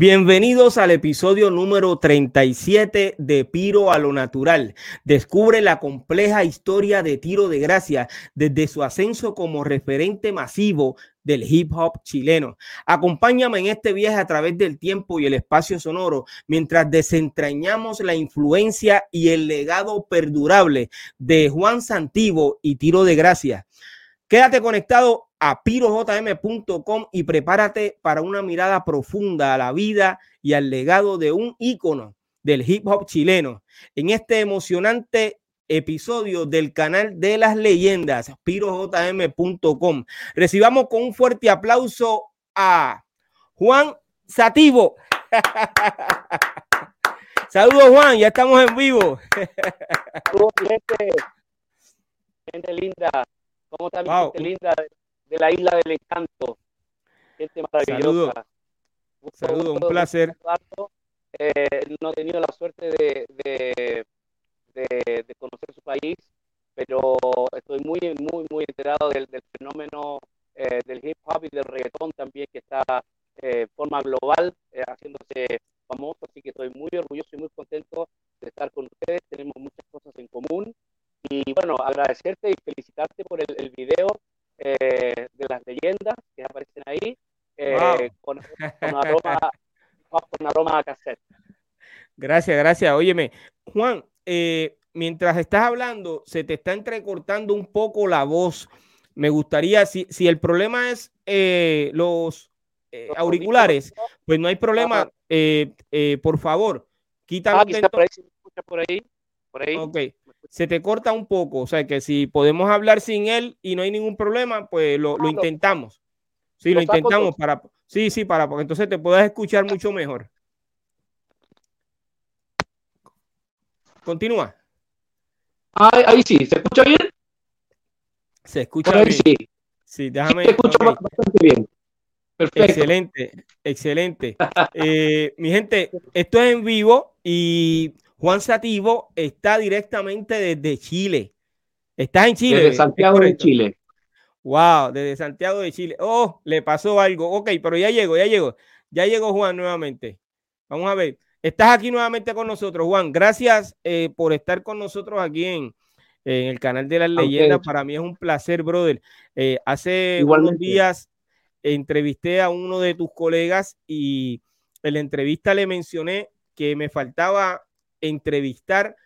Bienvenidos al episodio número 37 de Piro a lo Natural. Descubre la compleja historia de Tiro de Gracia desde su ascenso como referente masivo del hip hop chileno. Acompáñame en este viaje a través del tiempo y el espacio sonoro mientras desentrañamos la influencia y el legado perdurable de Juan Santivo y Tiro de Gracia. Quédate conectado a pirojm.com y prepárate para una mirada profunda a la vida y al legado de un ícono del hip hop chileno. En este emocionante episodio del canal de las leyendas, pirojm.com. Recibamos con un fuerte aplauso a Juan Sativo. Saludos Juan, ya estamos en vivo. Saludos gente, gente linda. ¿Cómo está mi gente linda de la isla del encanto? Gente maravillosa. Saludos, un, placer. Eh, no he tenido la suerte de, de, de, conocer su país, pero estoy muy, muy, muy enterado del, del fenómeno eh, del hip hop y del reggaetón también, que está eh, forma global, haciéndose famoso. Así que estoy muy orgulloso y muy contento de estar con ustedes. Tenemos muchas cosas en común y bueno, agradecerte y felicitarte por el, el video eh, de las leyendas que aparecen ahí eh, con, con, aroma, con aroma a cassette. Gracias, gracias. Óyeme, Juan, eh, mientras estás hablando, se te está entrecortando un poco la voz. Me gustaría, si, si el problema es los auriculares, pues no hay problema. Por favor, quítalo. Ah, por ahí, por ahí. Ok se te corta un poco. O sea, que si podemos hablar sin él y no hay ningún problema, pues lo, lo intentamos. Sí, lo, intentamos para. Sí, sí, para, porque entonces te puedas escuchar mucho mejor. Continúa. Ahí, ahí sí, ¿se escucha bien? Se escucha bien. Sí. sí, déjame. se escucha okay. bastante bien. Perfecto. Excelente, excelente. eh, mi gente, esto es en vivo y Juan Sativo está directamente desde Chile. Estás en Chile. Desde Santiago de Chile. Wow, desde Santiago de Chile. Oh, le pasó algo. Ok, pero ya llegó, ya llegó. Ya llegó Juan nuevamente. Vamos a ver. Estás aquí nuevamente con nosotros, Juan. Gracias eh, por estar con nosotros aquí en, en el canal de las leyendas. Para mí es un placer, brother. Eh, hace Igualmente. unos días entrevisté a uno de tus colegas y en la entrevista le mencioné que me faltaba entrevistar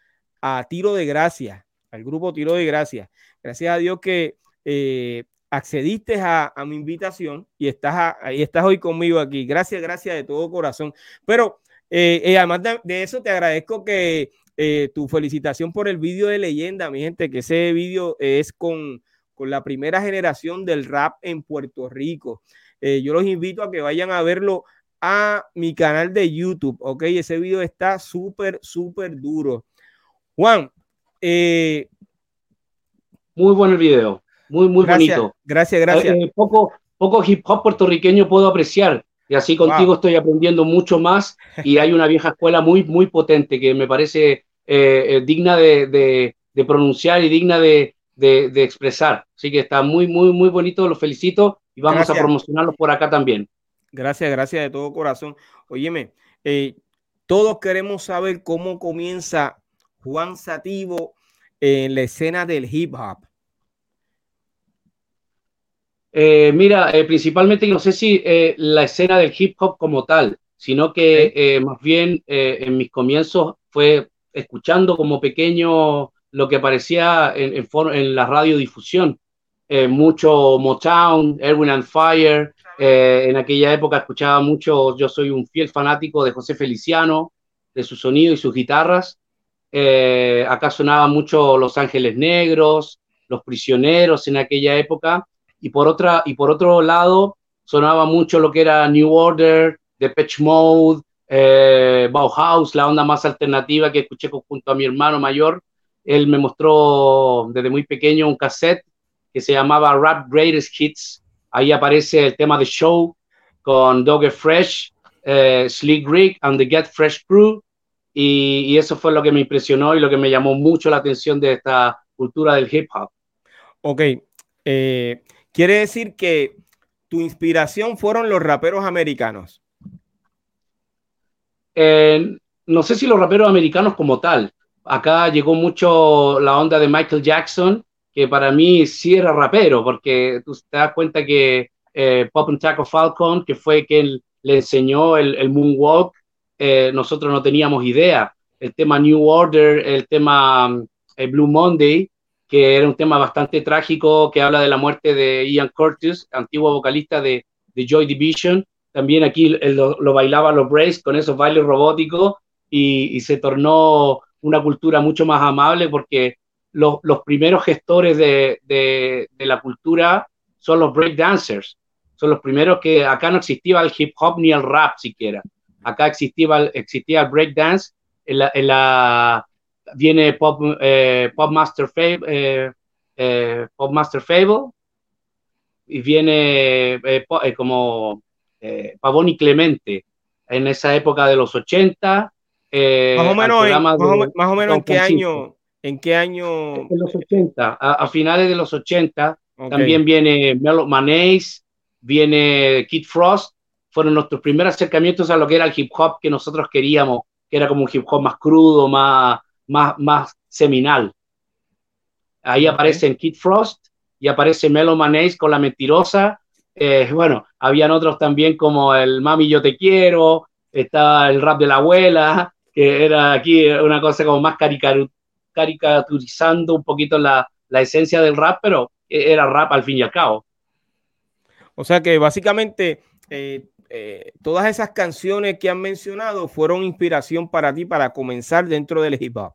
a Tiro de Gracia, al grupo Tiro de Gracia. Gracias a Dios que eh, accediste a, mi invitación y estás, a, estás hoy conmigo aquí. Gracias, gracias de todo corazón. Pero eh, eh, además de, eso, te agradezco que tu felicitación por el vídeo de leyenda, mi gente, que ese vídeo es con, con la primera generación del rap en Puerto Rico. Yo los invito a que vayan a verlo a mi canal de YouTube, ¿ok? Ese video está súper, súper duro. Juan. Eh, muy buen el video, muy, muy gracias, bonito. Gracias, gracias. Eh, poco, poco hip hop puertorriqueño puedo apreciar. Y así contigo wow. estoy aprendiendo mucho más y hay una vieja escuela muy, muy potente que me parece eh, digna de, de, de, pronunciar y digna de, de, expresar. Así que está muy, muy, muy bonito, los felicito y vamos gracias. a promocionarlos por acá también. Gracias, gracias de todo corazón. Óyeme, eh, todos queremos saber cómo comienza Juan Sativo en la escena del hip hop. Eh, mira, eh, principalmente no sé si eh, la escena del hip hop como tal, sino que ¿Sí? más bien en mis comienzos fue escuchando como pequeño lo que aparecía en, en, en la radiodifusión. mucho Motown, Erwin and Fire, eh, en aquella época escuchaba mucho, yo soy un fiel fanático de José Feliciano, de su sonido y sus guitarras. Eh, acá sonaba mucho Los Ángeles Negros, Los Prisioneros en aquella época. y por, otra, y por otro lado sonaba mucho lo que era New Order, Depeche Mode, eh, Bauhaus, la onda más alternativa que escuché junto a mi hermano mayor. Él me mostró desde muy pequeño un cassette que se llamaba Rap Greatest Hits. Ahí aparece el tema de Show con Dogger Fresh, eh, Slick Rick and the Get Fresh Crew. Y, eso fue lo que me impresionó y lo que me llamó mucho la atención de esta cultura del hip hop. Ok, eh, quiere decir que tu inspiración fueron los raperos americanos. Eh, no sé si los raperos americanos como tal. Acá llegó mucho la onda de Michael Jackson, que para mí sí era rapero, porque tú te das cuenta que eh, Pop and Taco Falcon, que fue quien le enseñó el, moonwalk, eh, nosotros no teníamos idea. El tema New Order, el tema eh, Blue Monday, que era un tema bastante trágico, que habla de la muerte de Ian Curtis, antiguo vocalista de, de Joy Division, también aquí lo, lo bailaban los Braves con esos bailes robóticos y, se tornó una cultura mucho más amable porque los, primeros gestores de, de, la cultura son los breakdancers. Son los primeros que acá no existía el hip hop ni el rap siquiera. Acá existía, existía el breakdance. En la, en la, viene Pop, eh, Pop Master Fable, eh, eh, Pop Master Fable y viene como Pavón y Clemente, en esa época de los 80. Eh, más o menos, en, más, o, menos en qué año, en qué año. En los 80, a, finales de los 80. También viene Melo Manéis, viene Kid Frost. Fueron nuestros primeros acercamientos a lo que era el hip hop que nosotros queríamos, que era como un hip hop más crudo, más, más, más seminal. Ahí aparece Kid Frost y aparece Melo Manéis con La Mentirosa eh, bueno, habían otros también como el Mami Yo Te Quiero, estaba el rap de la abuela, que era aquí una cosa como más caricaturizando un poquito la, esencia del rap, pero era rap al fin y al cabo. O sea que básicamente eh, eh, todas esas canciones que han mencionado fueron inspiración para ti para comenzar dentro del hip hop.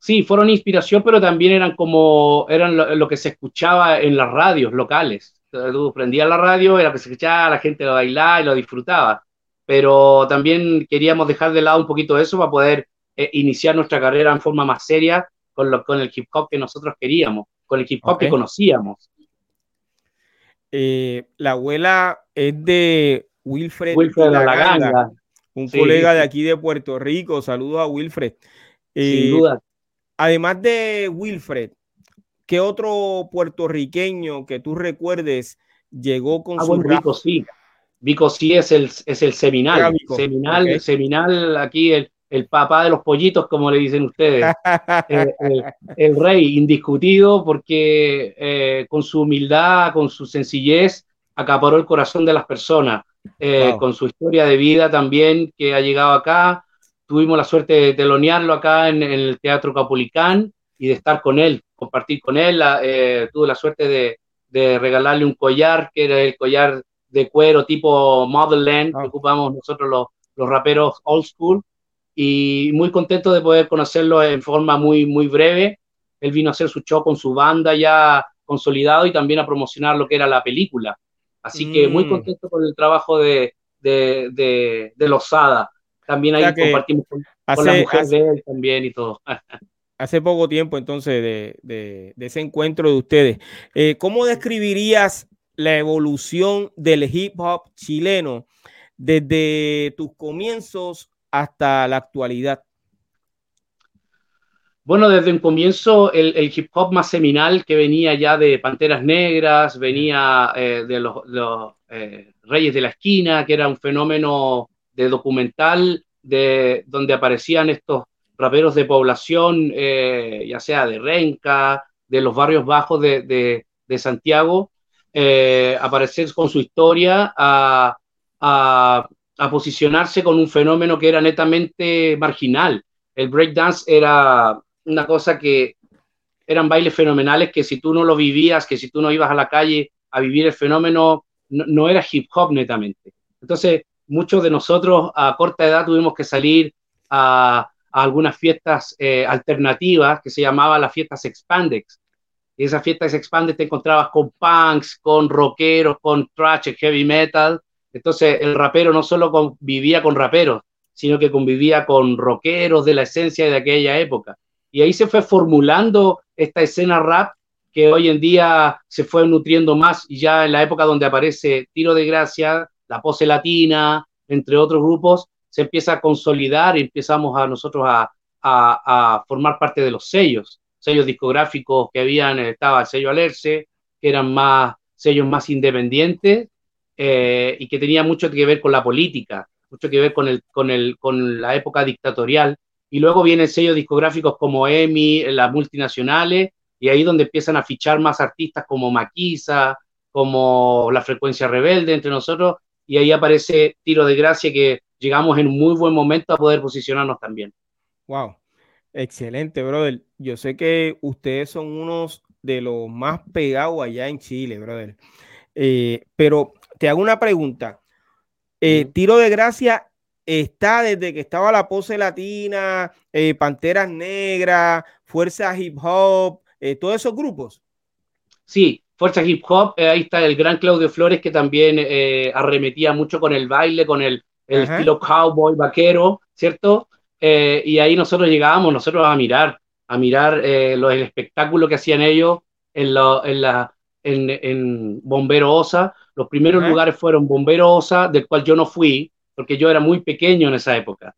Sí, fueron inspiración, pero también eran como, eran lo que se escuchaba en las radios locales tú prendías la radio, era que se escuchaba, la gente lo bailaba y lo disfrutaba. Pero también queríamos dejar de lado un poquito eso para poder eh, iniciar nuestra carrera en forma más seria con, lo, con el hip hop que nosotros queríamos, con el hip hop que conocíamos. Eh, la abuela es de Wilfred, Wilfred un colega de aquí de Puerto Rico. Saludos a Wilfred. Sin eh, duda. Además de Wilfred, ¿Qué otro puertorriqueño que tú recuerdes llegó con ah, su bueno, Vico sí. Vico sí es el, es el seminal. Seminal, seminal, aquí el, el, papá de los pollitos, como le dicen ustedes. Eh, el, rey indiscutido porque eh, con su humildad, con su sencillez, acaparó el corazón de las personas. Eh, con su historia de vida también que ha llegado acá. Tuvimos la suerte de telonearlo acá en, en el Teatro Capulicán y de estar con él compartir con él. Eh, tuve la suerte de, de, regalarle un collar, que era el collar de cuero tipo Motherland, que ah. ocupamos nosotros los, los, raperos old school. Y muy contento de poder conocerlo en forma muy, muy breve. Él vino a hacer su show con su banda ya consolidado y también a promocionar lo que era la película. Así que muy mm. contento con el trabajo de, de, de, de Lozada. También ahí compartimos con, la mujer de él también y todo. hace poco tiempo entonces de, ese encuentro de ustedes. Eh, ¿Cómo describirías la evolución del hip hop chileno desde tus comienzos hasta la actualidad? Bueno, desde un comienzo el, hip hop más seminal que venía ya de Panteras Negras, venía eh, de los, eh, Reyes de la Esquina, que era un fenómeno de documental de, donde aparecían estos raperos de población, eh, ya sea de Renca, de los barrios bajos de, Santiago, aparecer con su historia a, posicionarse con un fenómeno que era netamente marginal. El breakdance era una cosa que eran bailes fenomenales que si tú no lo vivías, que si tú no ibas a la calle a vivir el fenómeno, no, no era hip hop netamente. Entonces, muchos de nosotros a corta edad tuvimos que salir a, algunas fiestas eh, alternativas que se llamaban las fiestas Expandex. y esa fiesta se expande, te encontrabas con punks, con rockeros, con thrash, heavy metal. Entonces el rapero no solo convivía con raperos, sino que convivía con rockeros de la esencia de aquella época. Y ahí se fue formulando esta escena rap que hoy en día se fue nutriendo más y ya en la época donde aparece Tiro de Gracia, La Pose Latina, entre otros grupos, se empieza a consolidar y empezamos a nosotros a, formar parte de los sellos, sellos discográficos que habían, estaba el sello Alerce, que eran más sellos más independientes eh, y que tenía mucho que ver con la política, mucho que ver con, el, con, el, con la época dictatorial. Y luego vienen sellos discográficos como EMI, las multinacionales, y ahí donde empiezan a fichar más artistas como Maquisa, como La Frecuencia Rebelde, entre nosotros, y ahí aparece Tiro de Gracia, que llegamos en muy buen momento a poder posicionarnos también. Wow, excelente, brother. Yo sé que ustedes son unos de los más pegados allá en Chile, brother. Eh, pero te hago una pregunta. Eh, Tiro de Gracia está desde que estaba la pose latina, eh, Panteras Negras, Fuerza Hip Hop, todos esos grupos. Sí, Fuerza Hip Hop, ahí está el gran Claudio Flores que también arremetía mucho con el baile, con el, el estilo cowboy, vaquero, ¿cierto? Eh, y ahí nosotros llegábamos, nosotros a mirar, a mirar eh, el espectáculo que hacían ellos en, en, la, en, en Bombero Osa. Los primeros lugares fueron Bombero Osa, del cual yo no fui, porque yo era muy pequeño en esa época.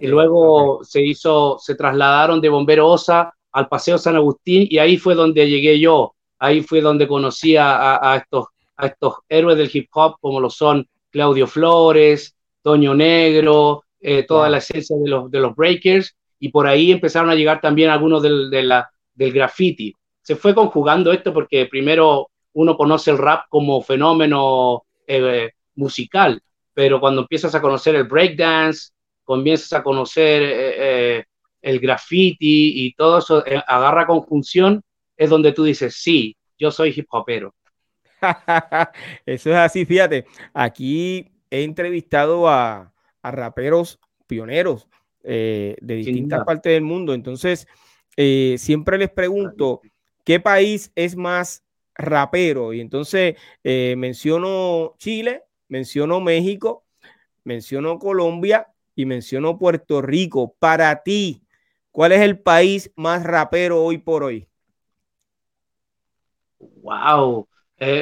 y luego se hizo, se trasladaron de Bombero Osa al Paseo San Agustín y ahí fue donde llegué yo. Ahí fue donde conocí a, a, estos, a estos héroes del hip hop como lo son Claudio Flores, Toño Negro, eh, toda la esencia de los, de los breakers y por ahí empezaron a llegar también algunos del, de la, del graffiti. Se fue conjugando esto porque primero uno conoce el rap como fenómeno eh, musical, pero cuando empiezas a conocer el breakdance, comienzas a conocer eh, el graffiti y todo eso agarra conjunción, es donde tú dices, sí, yo soy hip hopero. eso es así, fíjate, aquí he entrevistado a, a raperos pioneros eh, de distintas partes del mundo. Entonces, eh, siempre les pregunto, ¿qué país es más rapero? Y entonces eh, menciono Chile, menciono México, menciono Colombia y menciono Puerto Rico. Para ti, ¿cuál es el país más rapero hoy por hoy? Wow.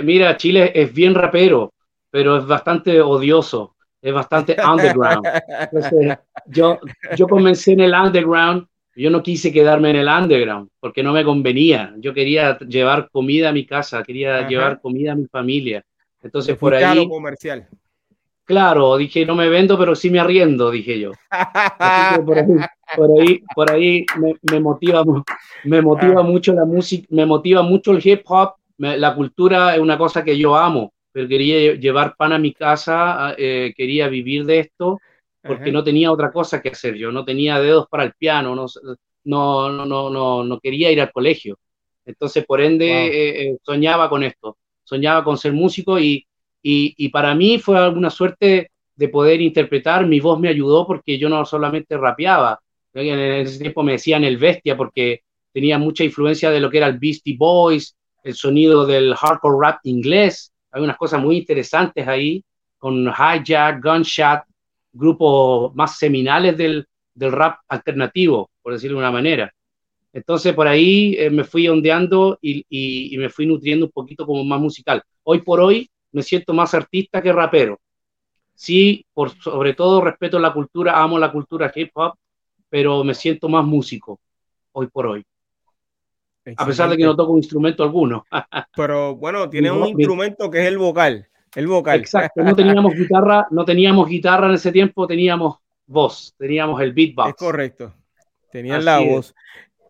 mira, Chile es bien rapero, pero es bastante odioso es bastante underground. Entonces, yo, yo comencé en el underground, yo no quise quedarme en el underground porque no me convenía. Yo quería llevar comida a mi casa, quería llevar comida a mi familia. Entonces, por ahí. comercial. Claro, dije, no me vendo, pero sí me arriendo, dije yo. por ahí, por ahí, me, motiva, me motiva ah. mucho la música, me motiva mucho el hip hop. la cultura es una cosa que yo amo pero quería llevar pan a mi casa, eh, quería vivir de esto, porque no tenía otra cosa que hacer. Yo no tenía dedos para el piano, no, no, no, no, no quería ir al colegio. Entonces, por ende, eh, eh, soñaba con esto, soñaba con ser músico y, y, y, para mí fue alguna suerte de poder interpretar. Mi voz me ayudó porque yo no solamente rapeaba, en ese tiempo me decían el bestia porque tenía mucha influencia de lo que era el Beastie Boys, el sonido del hardcore rap inglés hay unas cosas muy interesantes ahí, con Hijack, Gunshot, grupos más seminales del, del rap alternativo, por decirlo de una manera. Entonces por ahí eh, me fui ondeando y, y, me fui nutriendo un poquito como más musical. Hoy por hoy me siento más artista que rapero. Sí, por sobre todo respeto la cultura, amo la cultura hip hop, pero me siento más músico hoy por hoy. A pesar de que no toco un instrumento alguno. Pero bueno, tiene un instrumento que es el vocal. El vocal. Exacto, no teníamos guitarra, no teníamos guitarra en ese tiempo, teníamos voz, teníamos el beatbox. Es correcto. Tenían la voz.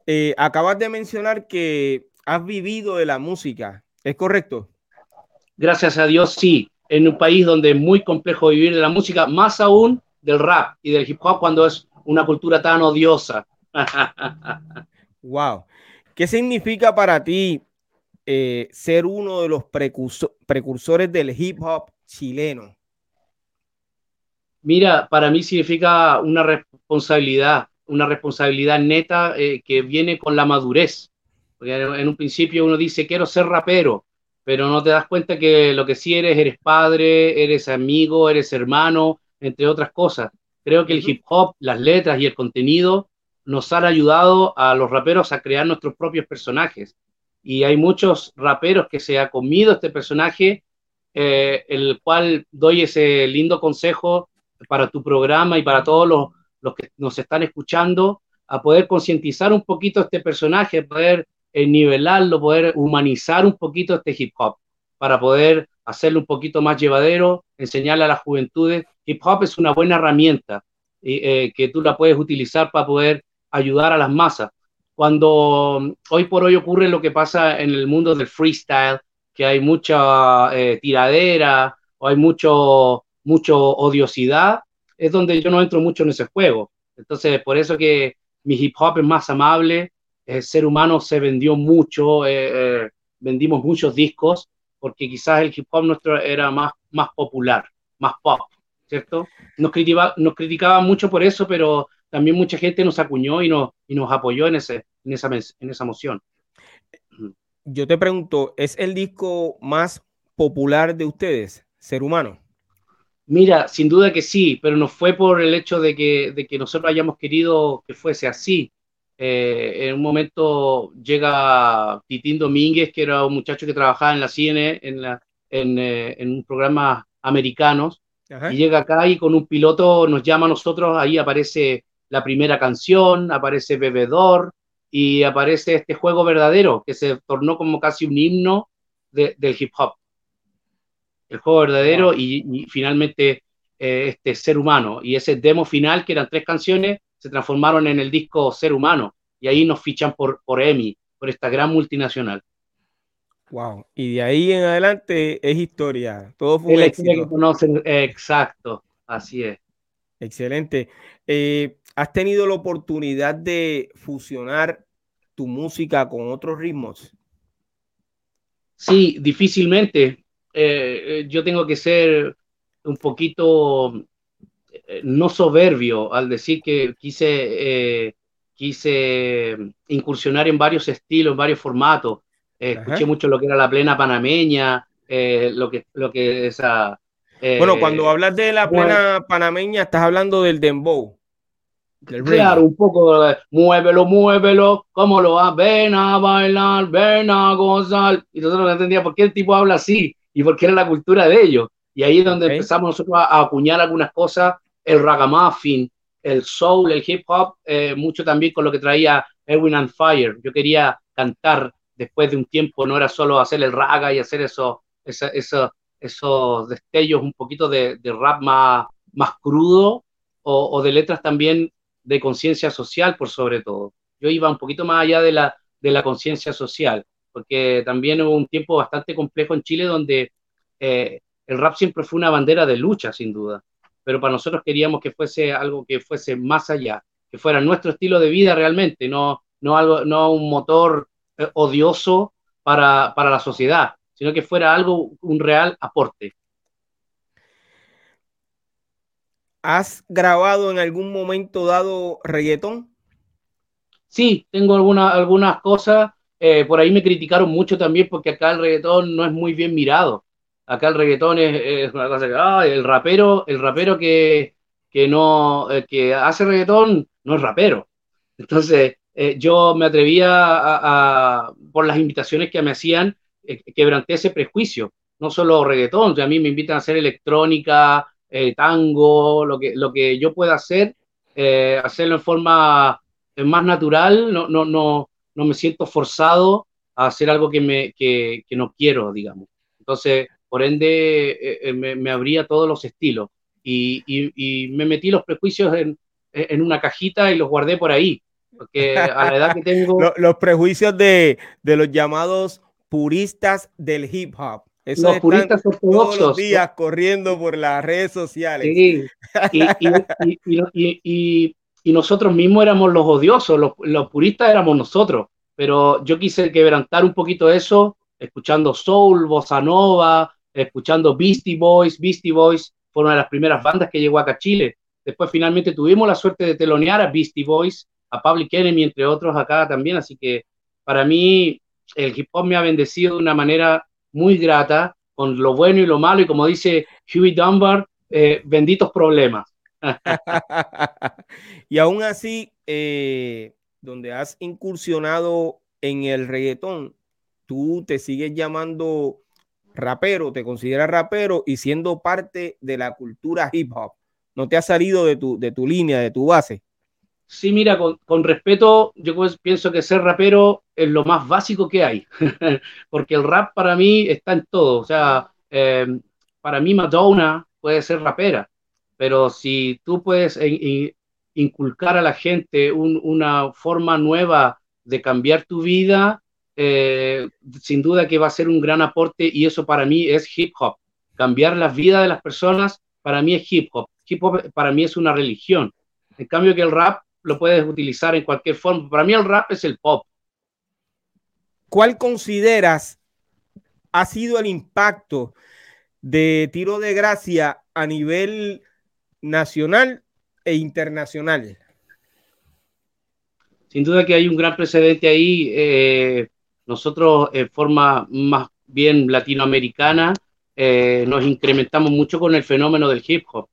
Eh, acabas de mencionar que has vivido de la música, ¿es correcto? Gracias a Dios, sí. En un país donde es muy complejo vivir de la música, más aún del rap y del hip hop cuando es una cultura tan odiosa. wow. ¿Qué significa para ti eh, ser uno de los precursores del hip hop chileno? Mira, para mí significa una responsabilidad, una responsabilidad neta eh, que viene con la madurez. Porque en un principio uno dice, quiero ser rapero, pero no te das cuenta que lo que sí eres, eres padre, eres amigo, eres hermano, entre otras cosas. Creo que el hip hop, las letras y el contenido nos han ayudado a los raperos a crear nuestros propios personajes. Y hay muchos raperos que se ha comido este personaje, eh, el cual doy ese lindo consejo para tu programa y para todos los, los que nos están escuchando, a poder concientizar un poquito este personaje, poder eh, nivelarlo, poder humanizar un poquito este hip hop, para poder hacerlo un poquito más llevadero, enseñarle a las juventudes. Hip hop es una buena herramienta eh, que tú la puedes utilizar para poder ayudar a las masas. Cuando hoy por hoy ocurre lo que pasa en el mundo del freestyle, que hay mucha eh, tiradera o hay mucho, mucho odiosidad, es donde yo no entro mucho en ese juego. Entonces, por eso que mi hip hop es más amable, el ser humano se vendió mucho, eh, vendimos muchos discos, porque quizás el hip hop nuestro era más, más popular, más pop, ¿cierto? Nos, criticaba, nos criticaban mucho por eso, pero también mucha gente nos acuñó y nos, y nos apoyó en, ese, en, esa, en esa moción. Yo te pregunto, ¿es el disco más popular de ustedes, Ser Humano? Mira, sin duda que sí, pero no fue por el hecho de que, de que nosotros hayamos querido que fuese así. Eh, en un momento llega Titín Domínguez, que era un muchacho que trabajaba en la CNN, en, la, en, eh, en un programa americanos, y llega acá y con un piloto nos llama a nosotros, ahí aparece la primera canción, aparece Bebedor y aparece este juego verdadero que se tornó como casi un himno del hip hop. El juego verdadero y, finalmente eh, este ser humano. Y ese demo final, que eran tres canciones, se transformaron en el disco Ser Humano y ahí nos fichan por, por EMI, por esta gran multinacional. Wow, y de ahí en adelante es historia, todo fue un éxito. Que conocen, exacto, así es. Excelente. Eh, ¿Has tenido la oportunidad de fusionar tu música con otros ritmos? Sí, difícilmente. Eh, eh, yo tengo que ser un poquito eh, no soberbio al decir que quise, eh, quise incursionar en varios estilos, en varios formatos. Escuché mucho lo que era la plena panameña, lo que, lo que esa... bueno, cuando hablas de la plena panameña, estás hablando del dembow. Claro, un poco muévelo, muévelo, cómo lo va, ven a bailar, ven a gozar. Y nosotros no entendíamos por qué el tipo habla así y por qué era la cultura de ellos. Y ahí es donde empezamos nosotros a, acuñar algunas cosas, el ragamuffin, el soul, el hip hop, eh, mucho también con lo que traía Erwin and Fire. Yo quería cantar después de un tiempo, no era solo hacer el raga y hacer eso, eso, esos destellos un poquito de, rap más, más crudo o, o de letras también de conciencia social por sobre todo. Yo iba un poquito más allá de la, de la conciencia social, porque también hubo un tiempo bastante complejo en Chile donde eh, el rap siempre fue una bandera de lucha, sin duda, pero para nosotros queríamos que fuese algo que fuese más allá, que fuera nuestro estilo de vida realmente, no, no, algo, no un motor eh, odioso para, para la sociedad, sino que fuera algo, un real aporte. ¿Has grabado en algún momento dado reggaetón? Sí, tengo alguna, algunas cosas. Eh, por ahí me criticaron mucho también porque acá el reggaetón no es muy bien mirado acá el reggaetón es, una cosa que, ah, el rapero, el rapero que, que no, eh, que hace reggaetón no es rapero. Entonces, eh, yo me atrevía a, por las invitaciones que me hacían, eh, quebranté ese prejuicio. No solo reggaetón, a mí me invitan a hacer electrónica, tango, lo que, lo que yo pueda hacer, hacerlo en forma más natural, no, no, no, no me siento forzado a hacer algo que, me, que, que no quiero, digamos. Entonces, por ende eh, eh, me, abría todos los estilos y, me metí los prejuicios en, una cajita y los guardé por ahí, porque a la edad que tengo... los, prejuicios de, los llamados puristas del hip hop. Los puristas ortodoxos. Todos los días corriendo por las redes sociales. Sí. Y, nosotros mismos éramos los odiosos, los, los puristas éramos nosotros, pero yo quise quebrantar un poquito eso, escuchando soul, bossa nova, escuchando Beastie Boys. Beastie Boys fue una de las primeras bandas que llegó acá a Chile. Después finalmente tuvimos la suerte de telonear a Beastie Boys, a Public Enemy, entre otros acá también, así que para mí el hip hop me ha bendecido de una manera muy grata, con lo bueno y lo malo, y como dice Huey Dunbar, eh, benditos problemas. y aún así, eh, donde has incursionado en el reggaetón, tú te sigues llamando rapero, te consideras rapero y siendo parte de la cultura hip hop. ¿No te ha salido de tu, de tu línea, de tu base? Sí, mira, con, respeto, yo pues pienso que ser rapero es lo más básico que hay, porque el rap para mí está en todo. O sea, eh, para mí Madonna puede ser rapera, pero si tú puedes inculcar a la gente una forma nueva de cambiar tu vida, eh, sin duda que va a ser un gran aporte y eso para mí es hip hop. Cambiar la vida de las personas para mí es hip hop. Hip hop para mí es una religión. En cambio que el rap lo puedes utilizar en cualquier forma. Para mí el rap es el pop. ¿Cuál consideras ha sido el impacto de tiro de gracia a nivel nacional e internacional? Sin duda que hay un gran precedente ahí. Eh, nosotros, en forma más bien latinoamericana, eh, nos incrementamos mucho con el fenómeno del hip hop.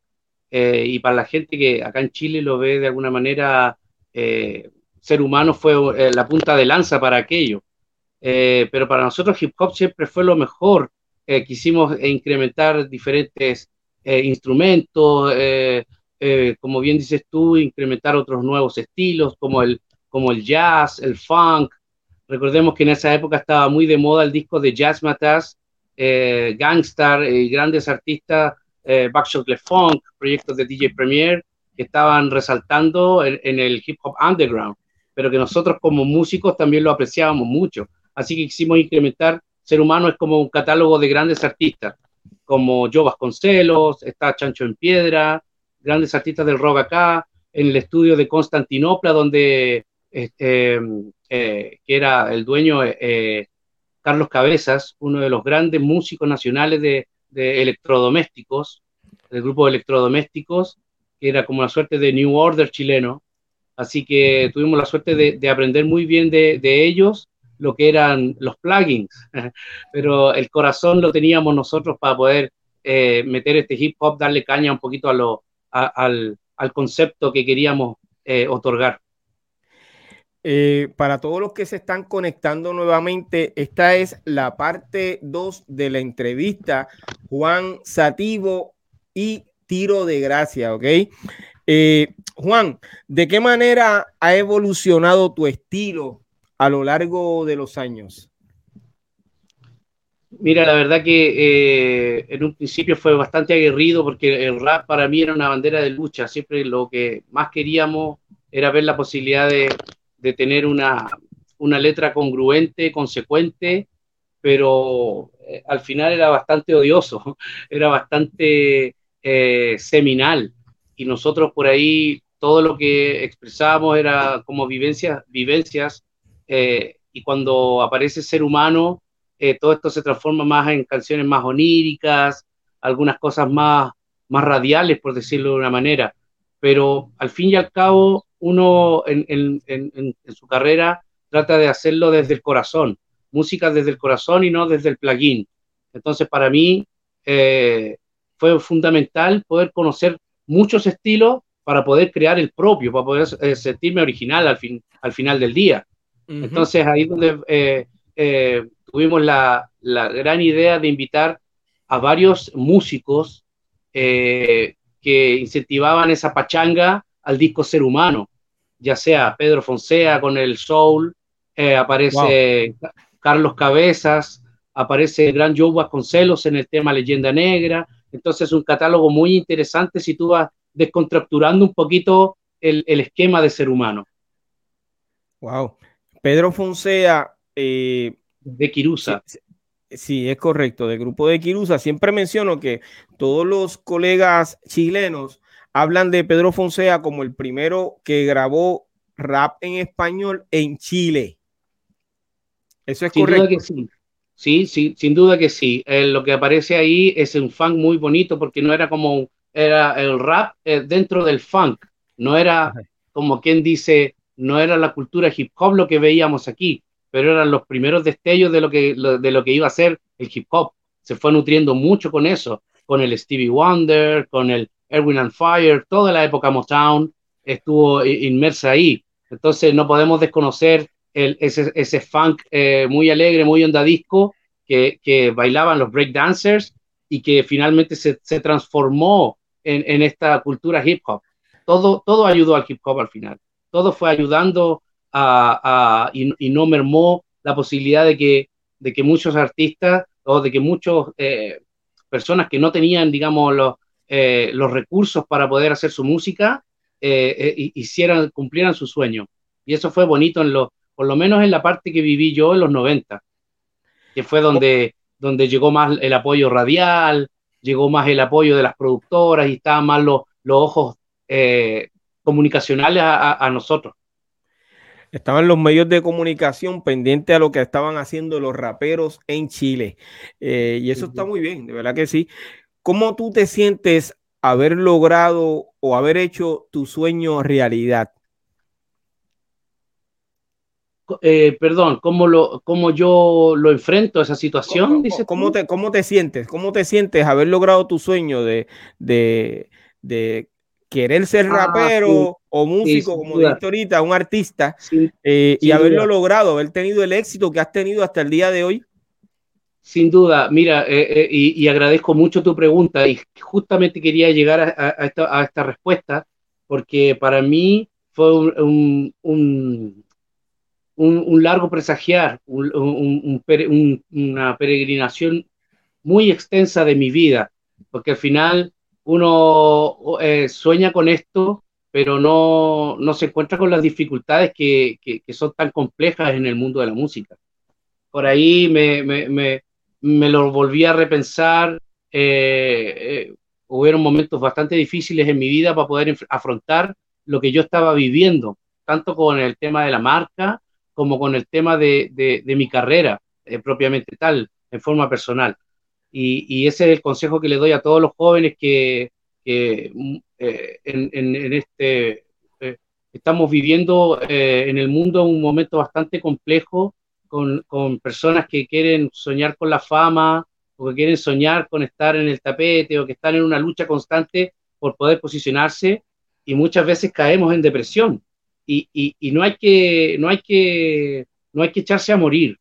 Eh, y para la gente que acá en Chile lo ve de alguna manera, eh, ser humano fue eh, la punta de lanza para aquello. pero para nosotros hip hop siempre fue lo mejor. quisimos incrementar diferentes instrumentos, como bien dices tú, incrementar otros nuevos estilos como el, como el jazz, el funk. Recordemos que en esa época estaba muy de moda el disco de Jazz Matas, Gangstar y grandes artistas eh, Backshot Le Funk, proyectos de DJ Premier que estaban resaltando en, el hip hop underground, pero que nosotros como músicos también lo apreciábamos mucho. Así que quisimos incrementar. Ser Humano es como un catálogo de grandes artistas, como Joe Vasconcelos, está Chancho en Piedra, grandes artistas del rock acá, en el estudio de Constantinopla, donde este, eh, era el dueño eh, Carlos Cabezas, uno de los grandes músicos nacionales de, de electrodomésticos, del grupo de electrodomésticos, que era como una suerte de New Order chileno. Así que tuvimos la suerte de, aprender muy bien de, ellos lo que eran los plugins, pero el corazón lo teníamos nosotros para poder eh, meter este hip hop, darle caña un poquito a lo, al, concepto que queríamos eh, otorgar. Eh, para todos los que se están conectando nuevamente, esta es la parte 2 de la entrevista Juan Sativo y Tiro de Gracia, ¿ok? Eh, Juan, ¿de qué manera ha evolucionado tu estilo a lo largo de los años? Mira, la verdad que eh, en un principio fue bastante aguerrido porque el rap para mí era una bandera de lucha. Siempre lo que más queríamos era ver la posibilidad de, de tener una, una letra congruente, consecuente, pero eh, al final era bastante odioso, era bastante eh, seminal. Y nosotros por ahí todo lo que expresábamos era como vivencias, vivencias eh, y cuando aparece ser humano, todo esto se transforma más en canciones más oníricas, algunas cosas más, más radiales, por decirlo de una manera. Pero al fin y al cabo, uno en, su carrera trata de hacerlo desde el corazón, música desde el corazón y no desde el plugin. Entonces, para mí eh, fue fundamental poder conocer muchos estilos para poder crear el propio, para poder eh, sentirme original al, fin, al final del día. Entonces, ahí donde eh, tuvimos la, la, gran idea de invitar a varios músicos que incentivaban esa pachanga al disco Ser Humano, ya sea Pedro Fonsea con el Soul, eh, aparece Carlos Cabezas, aparece el gran Joe Vasconcelos en el tema Leyenda Negra, entonces es un catálogo muy interesante si tú vas descontracturando un poquito el, esquema de ser humano. Wow. Pedro Fonsea. Eh, de Quirusa. Sí, es correcto, del grupo de Quirusa. Siempre menciono que todos los colegas chilenos hablan de Pedro Fonsea como el primero que grabó rap en español en Chile. Eso es correcto. que sí. Sí, sí, sin duda que sí. Eh, lo que aparece ahí es un funk muy bonito porque no era como era el rap eh, dentro del funk, no era como quien dice, no era la cultura hip hop lo que veíamos aquí, pero eran los primeros destellos de lo que, de lo que iba a ser el hip hop. Se fue nutriendo mucho con eso, con el Stevie Wonder, con el Erwin and Fire, toda la época Motown estuvo inmersa ahí. Entonces no podemos desconocer el, ese, ese, funk eh, muy alegre, muy ondadisco que, que bailaban los breakdancers y que finalmente se, se transformó en, en, esta cultura hip hop. Todo, todo ayudó al hip hop al final. Todo fue ayudando a, a y, y, no mermó la posibilidad de que, de que muchos artistas o de que muchas eh, personas que no tenían, digamos, los, eh, los recursos para poder hacer su música, eh, eh, hicieran, cumplieran su sueño. Y eso fue bonito, en lo, por lo menos en la parte que viví yo en los 90, que fue donde, donde llegó más el apoyo radial, llegó más el apoyo de las productoras y estaban más los, los ojos eh, comunicacionales a, a, nosotros. Estaban los medios de comunicación pendientes a lo que estaban haciendo los raperos en Chile. Eh, y eso está muy bien, de verdad que sí. ¿Cómo tú te sientes haber logrado o haber hecho tu sueño realidad? Eh, perdón, ¿cómo, lo, ¿cómo yo lo enfrento a esa situación? ¿Cómo, dice ¿cómo te, ¿Cómo te sientes? ¿Cómo te sientes haber logrado tu sueño de, de, de querer ser ah, rapero sí, o músico, sí, como dijiste ahorita, un artista, sí, eh, y haberlo duda. logrado, haber tenido el éxito que has tenido hasta el día de hoy? Sin duda, mira, eh, eh, y, agradezco mucho tu pregunta y justamente quería llegar a, esta, a esta, respuesta porque para mí fue un, un, un, largo presagiar, una peregrinación muy extensa de mi vida, porque al final uno eh, sueña con esto, pero no, no, se encuentra con las dificultades que, que, son tan complejas en el mundo de la música. Por ahí me me lo volví a repensar. Eh, eh, hubieron momentos bastante difíciles en mi vida para poder afrontar lo que yo estaba viviendo, tanto con el tema de la marca como con el tema de, de, mi carrera eh, propiamente tal, en forma personal. Y, ese es el consejo que le doy a todos los jóvenes que, que eh, en, este estamos viviendo en el mundo un momento bastante complejo con, personas que quieren soñar con la fama o que quieren soñar con estar en el tapete o que están en una lucha constante por poder posicionarse y muchas veces caemos en depresión. Y, y, no hay que no hay que no hay que echarse a morir.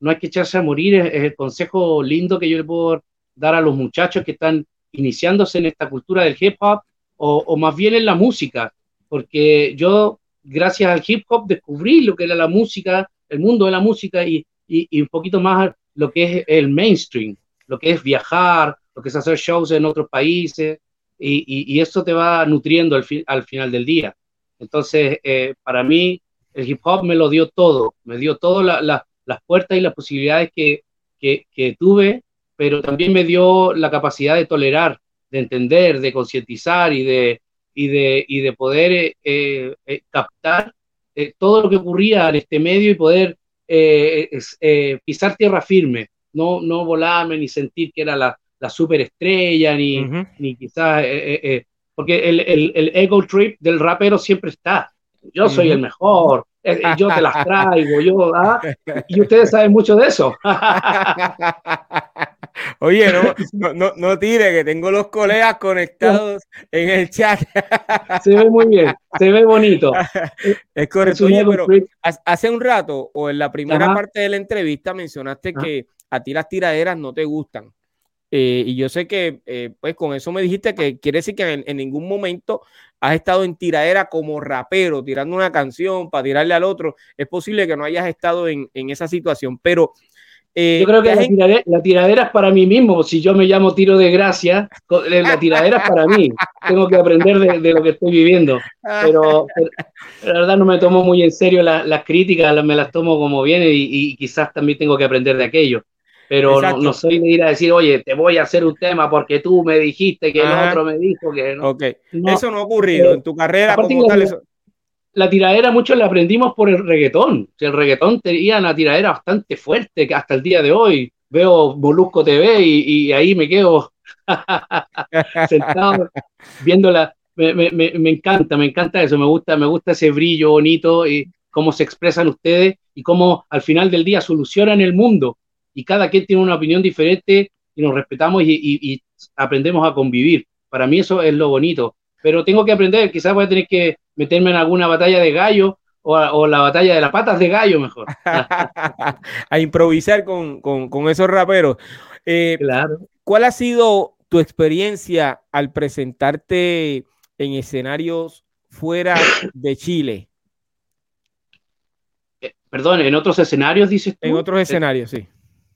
No hay que echarse a morir es, es, el consejo lindo que yo le puedo dar a los muchachos que están iniciándose en esta cultura del hip hop o, o más bien en la música porque yo gracias al hip hop descubrí lo que era la música el mundo de la música y, y, y, un poquito más lo que es el mainstream, lo que es viajar, lo que es hacer shows en otros países, y, y eso te va nutriendo al, fi al, final del día. Entonces, eh, para mí, el hip hop me lo dio todo, me dio todas la, la, las puertas y las posibilidades que, que, tuve, pero también me dio la capacidad de tolerar, de entender, de concientizar y de, y, de, y de poder eh, eh, captar eh, todo lo que ocurría en este medio y poder eh, eh, pisar tierra firme, no, no volarme ni sentir que era la, la superestrella, ni, uh -huh. ni quizás, porque el, el, el, ego trip del rapero siempre está. Yo soy uh -huh. el mejor, yo te las traigo, yo, ¿ah? y ustedes saben mucho de eso. Oye, no, no, no, no, tire, que tengo los colegas conectados en el chat. Se ve muy bien, se ve bonito. Es correcto. Oye, pero hace un rato o en la primera Ajá. parte de la entrevista mencionaste Ajá. que a ti las tiraderas no te gustan. Eh, y yo sé que, eh, pues con eso me dijiste que quiere decir que en, en, ningún momento has estado en tiradera como rapero, tirando una canción para tirarle al otro. Es posible que no hayas estado en, en esa situación, pero eh, yo creo que la tiradera, la tiradera, es para mí mismo. Si yo me llamo tiro de gracia, la tiradera es para mí. Tengo que aprender de, de lo que estoy viviendo. Pero, pero, la verdad no me tomo muy en serio las, las críticas, me las tomo como viene y, y, quizás también tengo que aprender de aquello. Pero no, no, soy de ir a decir, oye, te voy a hacer un tema porque tú me dijiste que Ajá. el otro me dijo que no. Okay. no. Eso no ha ocurrido en tu carrera como tal. Eso la tiradera muchos la aprendimos por el reggaetón. el reggaetón tenía una tiradera bastante fuerte que hasta el día de hoy veo Molusco TV y, y ahí me quedo sentado viéndola. Me, encanta, me encanta eso, me gusta, me gusta ese brillo bonito y cómo se expresan ustedes y cómo al final del día solucionan el mundo y cada quien tiene una opinión diferente y nos respetamos y, aprendemos a convivir. Para mí eso es lo bonito. Pero tengo que aprender, quizás voy a tener que meterme en alguna batalla de gallo o, la batalla de las patas de gallo mejor. a improvisar con, esos raperos. Eh, claro. ¿Cuál ha sido tu experiencia al presentarte en escenarios fuera de Chile? Eh, perdón, en otros escenarios, dices tú. En otros escenarios, sí.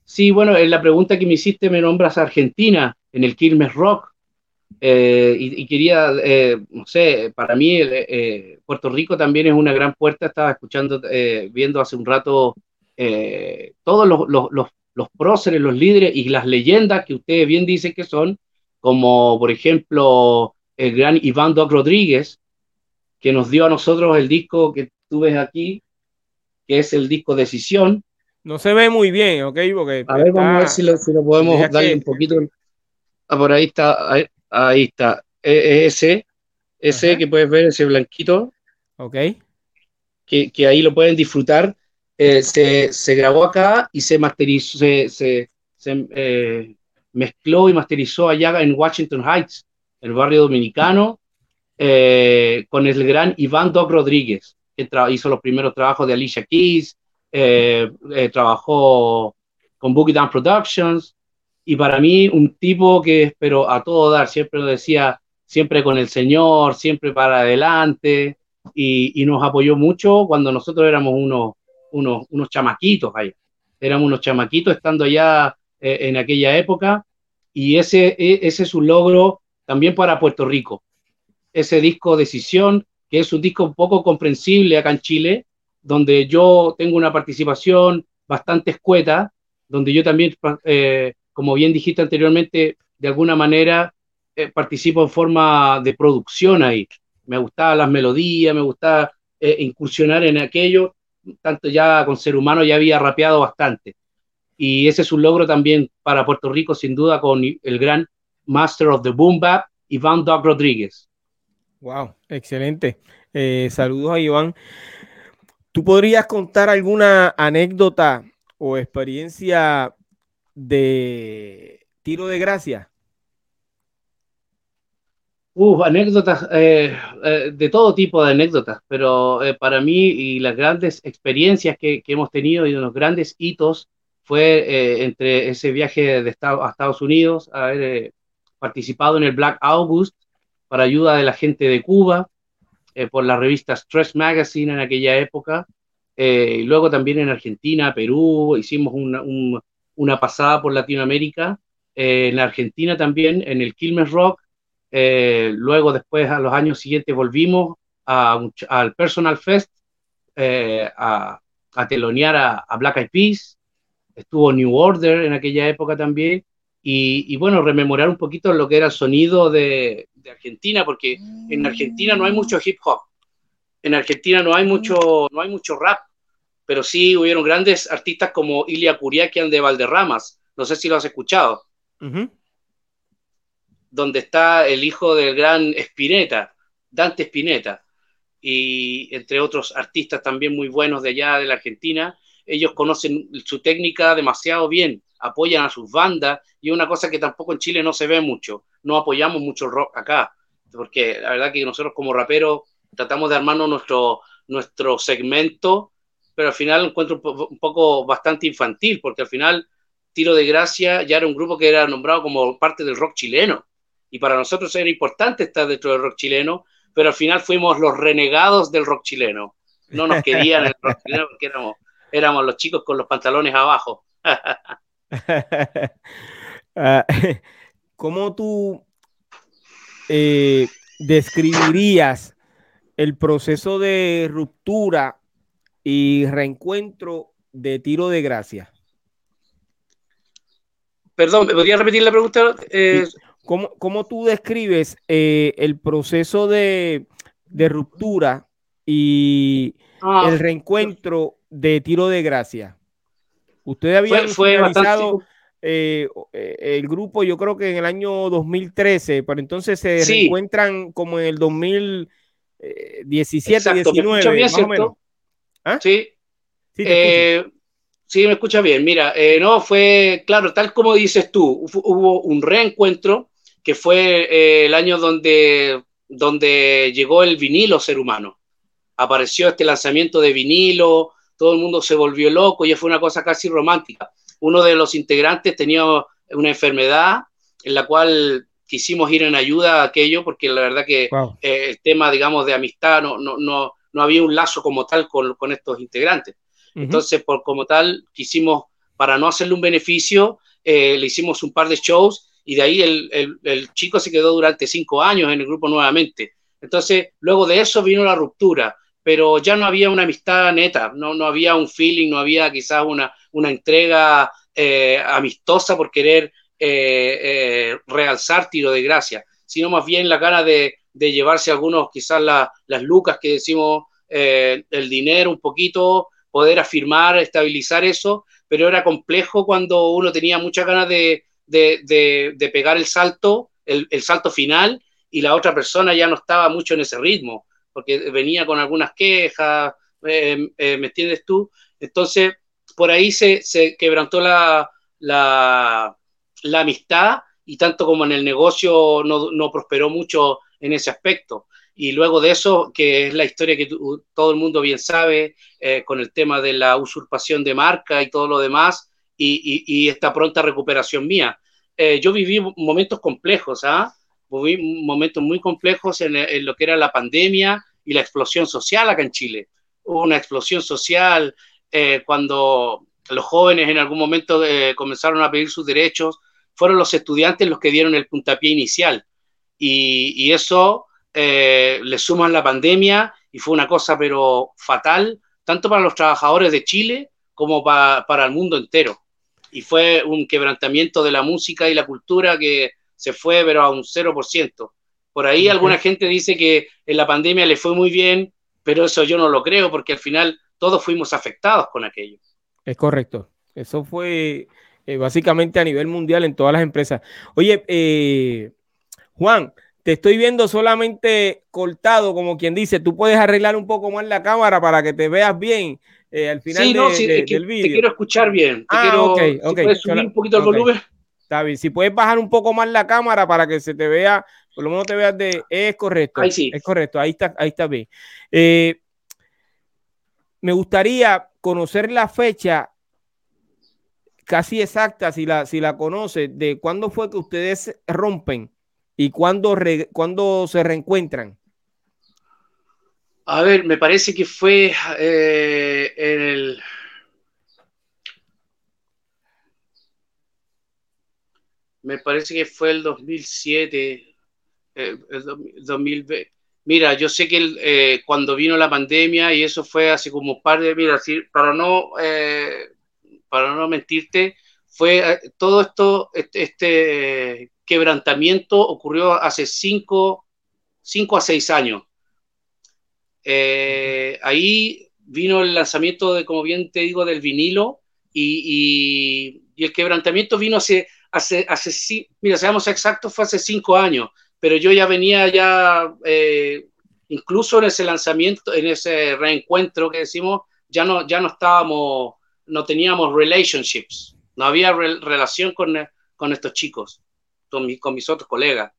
Sí, bueno, en la pregunta que me hiciste me nombras Argentina, en el Quilmes Rock. Eh, y, quería, eh, no sé, para mí Puerto Rico también es una gran puerta. Estaba escuchando, viendo hace un rato todos los, los, los, los, próceres, los líderes y las leyendas que ustedes bien dicen que son, como por ejemplo el gran Iván Doc Rodríguez, que nos dio a nosotros el disco que tú ves aquí, que es el disco Decisión. No se ve muy bien, ¿ok? Porque a ver, vamos a ver si lo, podemos darle un poquito. Ah, por ahí está, ahí, está. E, e, ese, ese que puedes ver, ese blanquito. Ok. Que, que ahí lo pueden disfrutar. Eh, se, se, grabó acá y se masterizó, se, se, eh, mezcló y masterizó allá en Washington Heights, el barrio dominicano, eh, con el gran Iván Doc Rodríguez, que hizo los primeros trabajos de Alicia Keys, trabajó con Boogie Down Productions, y para mí un tipo que, pero a todo dar, siempre lo decía, siempre con el Señor, siempre para adelante, y, nos apoyó mucho cuando nosotros éramos unos, unos, unos chamaquitos ahí. Éramos unos chamaquitos estando allá en aquella época, y ese, e, ese es un logro también para Puerto Rico. Ese disco Decisión, que es un disco un poco comprensible acá en Chile, donde yo tengo una participación bastante escueta, donde yo también, eh, como bien dijiste anteriormente, de alguna manera eh, participo en forma de producción ahí. Me gustaban las melodías, me gustaba eh, incursionar en aquello, tanto ya con Ser Humano ya había rapeado bastante. Y ese es un logro también para Puerto Rico, sin duda, con el gran Master of the Boom Bap, Iván Doc Rodríguez. Wow, excelente. Eh, saludos a Iván. ¿Tú podrías contar alguna anécdota o experiencia de tiro de gracia? Anécdotas, eh, eh, de todo tipo de anécdotas, pero para mí y las grandes experiencias que, hemos tenido y los grandes hitos fue entre ese viaje de a Estados Unidos, haber participado en el Black August para ayuda de la gente de Cuba, eh, por la revista Stress Magazine en aquella época, eh, y luego también en Argentina, Perú, hicimos una, una pasada por Latinoamérica, eh, en Argentina también, en el Quilmes Rock, luego después a los años siguientes volvimos al Personal Fest a, a, telonear a, Black Eyed Peas, estuvo New Order en aquella época también, y, bueno, rememorar un poquito lo que era el sonido de, Argentina, porque en Argentina no hay mucho hip hop, en Argentina no hay mucho, no hay mucho rap, pero sí hubieron grandes artistas como Ilia Curiaquian de Valderramas, no sé si lo has escuchado, donde está el hijo del gran Spinetta, Dante Spinetta, y entre otros artistas también muy buenos de allá de la Argentina, ellos conocen su técnica demasiado bien, apoyan a sus bandas y una cosa que tampoco en Chile no se ve mucho, no apoyamos mucho el rock acá, porque la verdad que nosotros como raperos tratamos de armarnos nuestro, nuestro segmento, pero al final encuentro un, poco bastante infantil, porque al final Tiro de Gracia ya era un grupo que era nombrado como parte del rock chileno, y para nosotros era importante estar dentro del rock chileno, pero al final fuimos los renegados del rock chileno. No nos querían el rock chileno porque éramos, éramos los chicos con los pantalones abajo. Ah, ¿Cómo tú eh, describirías el proceso de ruptura y reencuentro de tiro de gracia? Perdón, ¿me podría repetir la pregunta? Eh, ¿Cómo, tú describes eh, el proceso de, ruptura y ah. el reencuentro de tiro de gracia? Usted había fue, eh, eh, el grupo, yo creo que en el año 2013, pero entonces se reencuentran como en el 2017, 19, más o menos. ¿Ah? Sí, Sí, me escucha bien. Mira, no, fue, claro, tal como dices tú, hubo un reencuentro que fue el año donde, donde llegó el vinilo ser humano. Apareció este lanzamiento de vinilo, todo el mundo se volvió loco y fue una cosa casi romántica. Uno de los integrantes tenía una enfermedad en la cual quisimos ir en ayuda a aquello porque la verdad que eh, el tema, digamos, de amistad no, no, no, no había un lazo como tal con, con estos integrantes. Entonces, por como tal, quisimos, para no hacerle un beneficio, eh, le hicimos un par de shows y de ahí el, el, el, chico se quedó durante cinco años en el grupo nuevamente. Entonces, luego de eso vino la ruptura pero ya no había una amistad neta, no, no había un feeling, no había quizás una, una entrega eh, amistosa por querer eh, eh, realzar tiro de gracia, sino más bien la gana de, de llevarse algunos, quizás las lucas que decimos, el dinero un poquito, poder afirmar, estabilizar eso, pero era complejo cuando uno tenía muchas ganas de, de, de pegar el salto, el, el salto final, y la otra persona ya no estaba mucho en ese ritmo porque venía con algunas quejas, eh, eh, ¿me entiendes tú? Entonces, por ahí se, se quebrantó la, la, la, amistad y tanto como en el negocio no, no, prosperó mucho en ese aspecto. Y luego de eso, que es la historia que todo el mundo bien sabe, eh, con el tema de la usurpación de marca y todo lo demás, y, esta pronta recuperación mía. yo viví momentos complejos, ¿ah? momentos muy complejos en, lo que era la pandemia y la explosión social acá en Chile. Hubo una explosión social eh, cuando los jóvenes en algún momento eh, comenzaron a pedir sus derechos, fueron los estudiantes los que dieron el puntapié inicial. Y, eso eh, le suman la pandemia y fue una cosa pero fatal, tanto para los trabajadores de Chile como para el mundo entero. Y fue un quebrantamiento de la música y la cultura que se fue, pero a un 0%. Por ahí alguna gente dice que en la pandemia le fue muy bien, pero eso yo no lo creo porque al final todos fuimos afectados con aquello. Es correcto. Eso fue eh, básicamente a nivel mundial en todas las empresas. Oye, eh, Juan, te estoy viendo solamente cortado, como quien dice, tú puedes arreglar un poco más la cámara para que te veas bien eh, al final sí, no, sí, del vídeo. Te quiero escuchar bien. Te ah, quiero, okay, puedes subir un poquito el volumen. Está bien. Si puedes bajar un poco más la cámara para que se te vea, por lo menos te veas de. Es correcto. Ahí sí. Es correcto. Ahí está, ahí está bien. Eh, me gustaría conocer la fecha casi exacta, si la, si la conoce, de cuándo fue que ustedes rompen y cuándo, cuándo se reencuentran. A ver, me parece que fue eh, el me parece que fue el 2007, eh, el 2020. Mira, yo sé que eh, cuando vino la pandemia y eso fue hace como un par de, mira, para no, eh, para no mentirte, fue todo esto, este, este, quebrantamiento ocurrió hace cinco, a seis años. ahí vino el lanzamiento de, como bien te digo, del vinilo y, y el quebrantamiento vino hace hace, hace mira, seamos exactos, fue hace cinco años, pero yo ya venía ya, eh, incluso en ese lanzamiento, en ese reencuentro que decimos, ya no, ya no estábamos, no teníamos relationships, no había relación con, con estos chicos, con, con, mis otros colegas.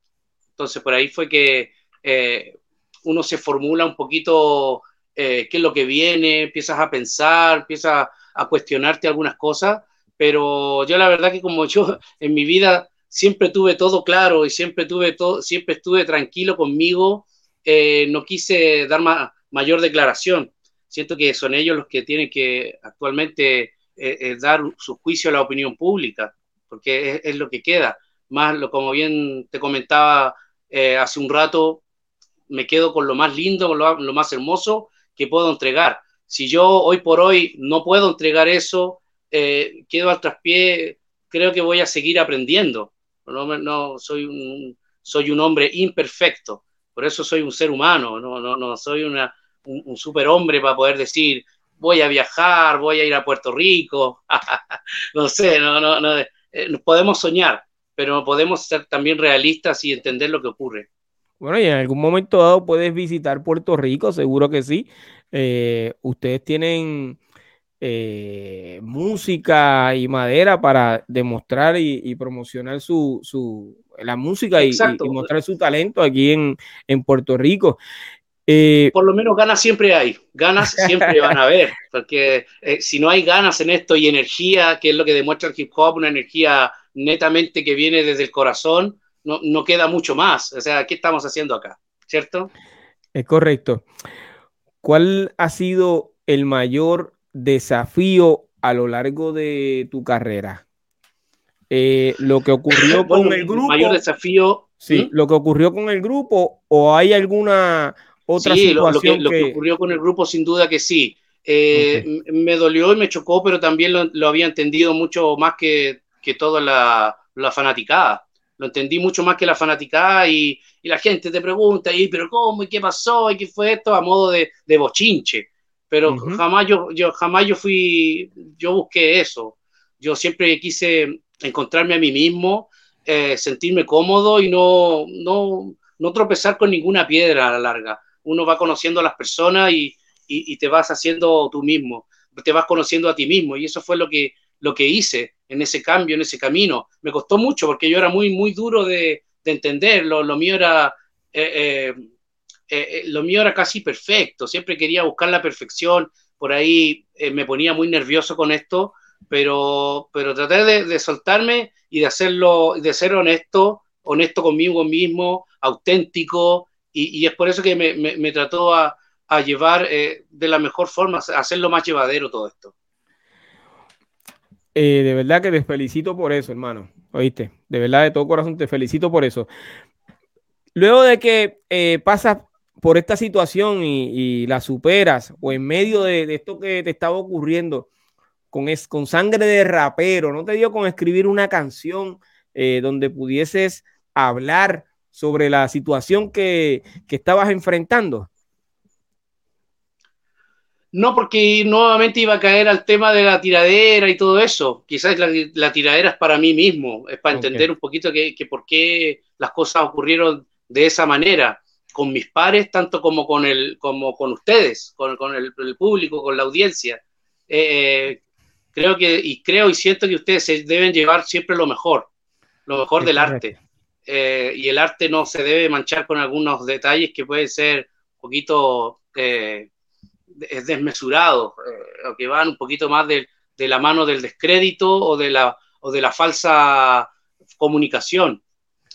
Entonces, por ahí fue que eh, uno se formula un poquito eh, qué es lo que viene, empiezas a pensar, empiezas a cuestionarte algunas cosas pero yo la verdad que como yo en mi vida siempre tuve todo claro y siempre tuve todo, siempre estuve tranquilo conmigo, eh, no quise dar mayor declaración. Siento que son ellos los que tienen que actualmente eh, eh, dar su juicio a la opinión pública, porque es, lo que queda. Más, como bien te comentaba hace un rato, me quedo con lo más lindo, con lo, lo más hermoso que puedo entregar. Si yo hoy por hoy no puedo entregar eso, eh, quedo al traspié, creo que voy a seguir aprendiendo. No, no soy, un, soy un hombre imperfecto, por eso soy un ser humano, no, no, no soy una, un, un superhombre para poder decir voy a viajar, voy a ir a Puerto Rico, no sé, no, no, no, eh, podemos soñar, pero podemos ser también realistas y entender lo que ocurre. Bueno, y en algún momento dado puedes visitar Puerto Rico, seguro que sí. Eh, ustedes tienen eh, música y madera para demostrar y, promocionar su, su, la música y, y, mostrar su talento aquí en, en Puerto Rico. Eh, Por lo menos ganas siempre hay, ganas siempre van a haber, porque eh, si no hay ganas en esto y energía, que es lo que demuestra el hip hop, una energía netamente que viene desde el corazón, no, no queda mucho más. O sea, ¿qué estamos haciendo acá? ¿Cierto? Es correcto. ¿Cuál ha sido el mayor desafío a lo largo de tu carrera? Eh, lo que ocurrió con el grupo. Mayor desafío. Sí, ¿Mm? lo que ocurrió con el grupo, o hay alguna otra situación lo, que, ocurrió con el grupo, sin duda que sí. Eh, me dolió y me chocó, pero también lo, había entendido mucho más que, que toda la, la, fanaticada. Lo entendí mucho más que la fanaticada y, y, la gente te pregunta, ¿y pero cómo? ¿Y qué pasó? ¿Y qué fue esto? A modo de, de bochinche pero jamás yo, yo, jamás yo fui, yo busqué eso. Yo siempre quise encontrarme a mí mismo, eh, sentirme cómodo y no, no, no tropezar con ninguna piedra a la larga. Uno va conociendo a las personas y, y, te vas haciendo tú mismo, te vas conociendo a ti mismo y eso fue lo que, lo que hice en ese cambio, en ese camino. Me costó mucho porque yo era muy, muy duro de, de entender, lo, mío era... Eh, eh, eh, lo mío era casi perfecto, siempre quería buscar la perfección, por ahí me ponía muy nervioso con esto, pero, pero traté de, soltarme y de hacerlo, de ser honesto, honesto conmigo mismo, auténtico, y, es por eso que me, trató a, llevar de la mejor forma, a hacerlo más llevadero todo esto. De verdad que te felicito por eso, hermano. Oíste, de verdad de todo corazón te felicito por eso. Luego de que eh, pasas por esta situación y, la superas o en medio de, esto que te estaba ocurriendo con, con sangre de rapero, ¿no te dio con escribir una canción eh, donde pudieses hablar sobre la situación que, estabas enfrentando? No, porque nuevamente iba a caer al tema de la tiradera y todo eso. Quizás la, tiradera es para mí mismo, es para entender un poquito que, que, por qué las cosas ocurrieron de esa manera con mis pares, tanto como con, el, como con ustedes, con, con el, público, con la audiencia. Eh, creo que, y creo y siento que ustedes se deben llevar siempre lo mejor, lo mejor del arte. Eh, y el arte no se debe manchar con algunos detalles que pueden ser un poquito eh, desmesurados, o que van un poquito más de, de, la mano del descrédito o de la, o de la falsa comunicación.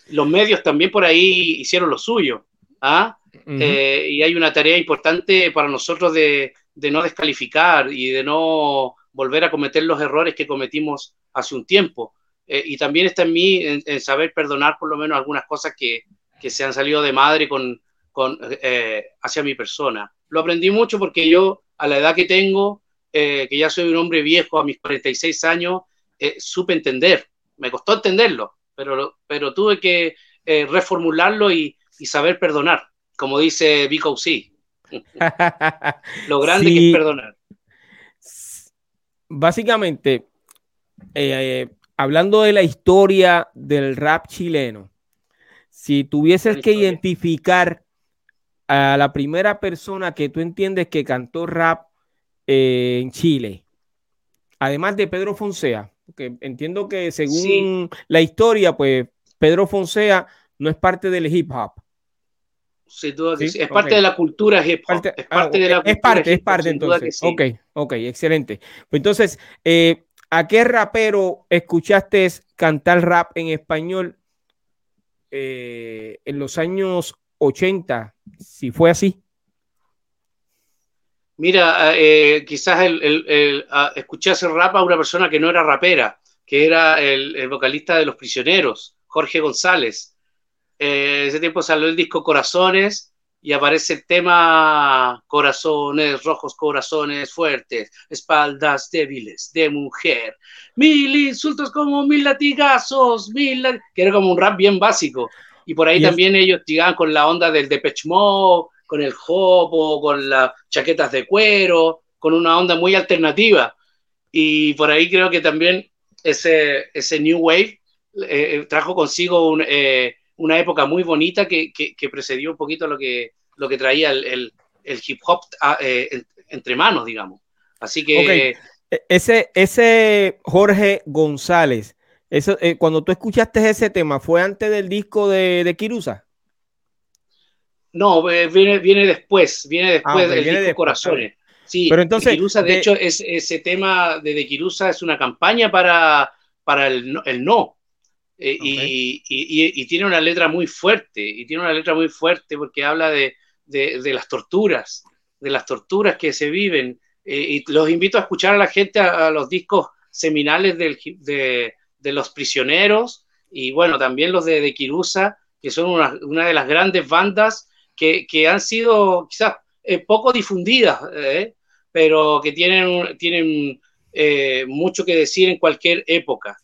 Los medios también por ahí hicieron lo suyo. ¿ah? Eh, y hay una tarea importante para nosotros de, no descalificar y de no volver a cometer los errores que cometimos hace un tiempo. Eh, y también está en mí en, saber perdonar por lo menos algunas cosas que, se han salido de madre con, eh, hacia mi persona. Lo aprendí mucho porque yo, a la edad que tengo, que ya soy un hombre viejo, a mis 46 años, supe entender. Me costó entenderlo, pero, pero tuve que reformularlo y, y saber perdonar, como dice Vico C. Lo grande que es perdonar. Básicamente, eh, hablando de la historia del rap chileno, si tuvieses que identificar a la primera persona que tú entiendes que cantó rap eh, en Chile, además de Pedro Fonsea, porque entiendo que según la historia, pues Pedro Fonsea no es parte del hip hop. Es parte de la cultura hip hop. es parte de la Es parte, es parte entonces. Ok, ok, excelente. Pues entonces, eh, ¿a qué rapero escuchaste cantar rap en español eh, en los años 80? Si fue así. Mira, eh, quizás el, escuché hacer rap a una persona que no era rapera, que era el vocalista de Los Prisioneros, Jorge González eh, ese tiempo salió el disco Corazones y aparece el tema Corazones rojos, corazones fuertes, espaldas débiles de mujer, mil insultos como mil latigazos, mil que era como un rap bien básico. Y por ahí también ellos llegaban con la onda del Depeche Mode, con el hopo, con las chaquetas de cuero, con una onda muy alternativa. Y por ahí creo que también ese, ese New Wave eh, trajo consigo un, eh, una época muy bonita que, que, precedió un poquito lo que, lo que traía el, el, hip hop ah, eh, entre manos, digamos. Así que E, ese, ese Jorge González, eso, eh, cuando tú escuchaste ese tema, ¿fue antes del disco de, de Kirusa? No, eh, viene, viene después, viene después ah, del disco Corazones. Sí, pero entonces, Kirusa, de, hecho, es, ese tema de, de Kirusa es una campaña para, para el, el no. Eh, y, y, y, tiene una letra muy fuerte, y tiene una letra muy fuerte porque habla de, de las torturas, de las torturas que se viven. Eh, y los invito a escuchar a la gente a, los discos seminales del, de, de, los prisioneros y bueno, también los de, de Kirusa, que son una, de las grandes bandas que, que han sido quizás eh, poco difundidas, eh, pero que tienen, tienen mucho que decir en cualquier época.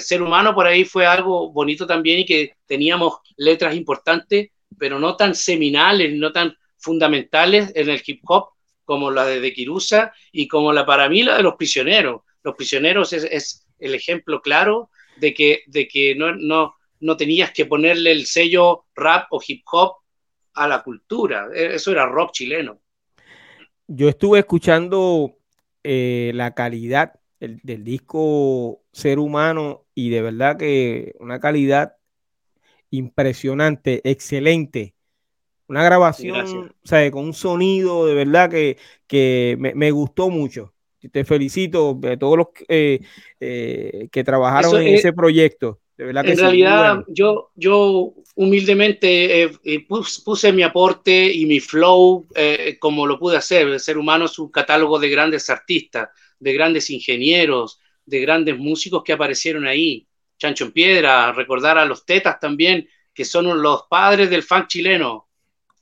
ser humano por ahí fue algo bonito también y que teníamos letras importantes, pero no tan seminales, no tan fundamentales en el hip hop como la de, de Kirusa y como la para mí la de los prisioneros. Los prisioneros es el ejemplo claro de que, de que no, no, no tenías que ponerle el sello rap o hip hop a la cultura. E, eso era rock chileno. Yo estuve escuchando eh, la calidad del, del, disco Ser Humano y de verdad que una calidad impresionante, excelente. Una grabación, o sea, con un sonido de verdad que, que me, me, gustó mucho. Te felicito a todos los eh, eh, que trabajaron en ese proyecto. De verdad en realidad, yo, yo humildemente eh, puse, puse, mi aporte y mi flow eh, como lo pude hacer. El ser humano es un catálogo de grandes artistas, de grandes ingenieros, de grandes músicos que aparecieron ahí. Chancho en Piedra, recordar a los Tetas también, que son los padres del funk chileno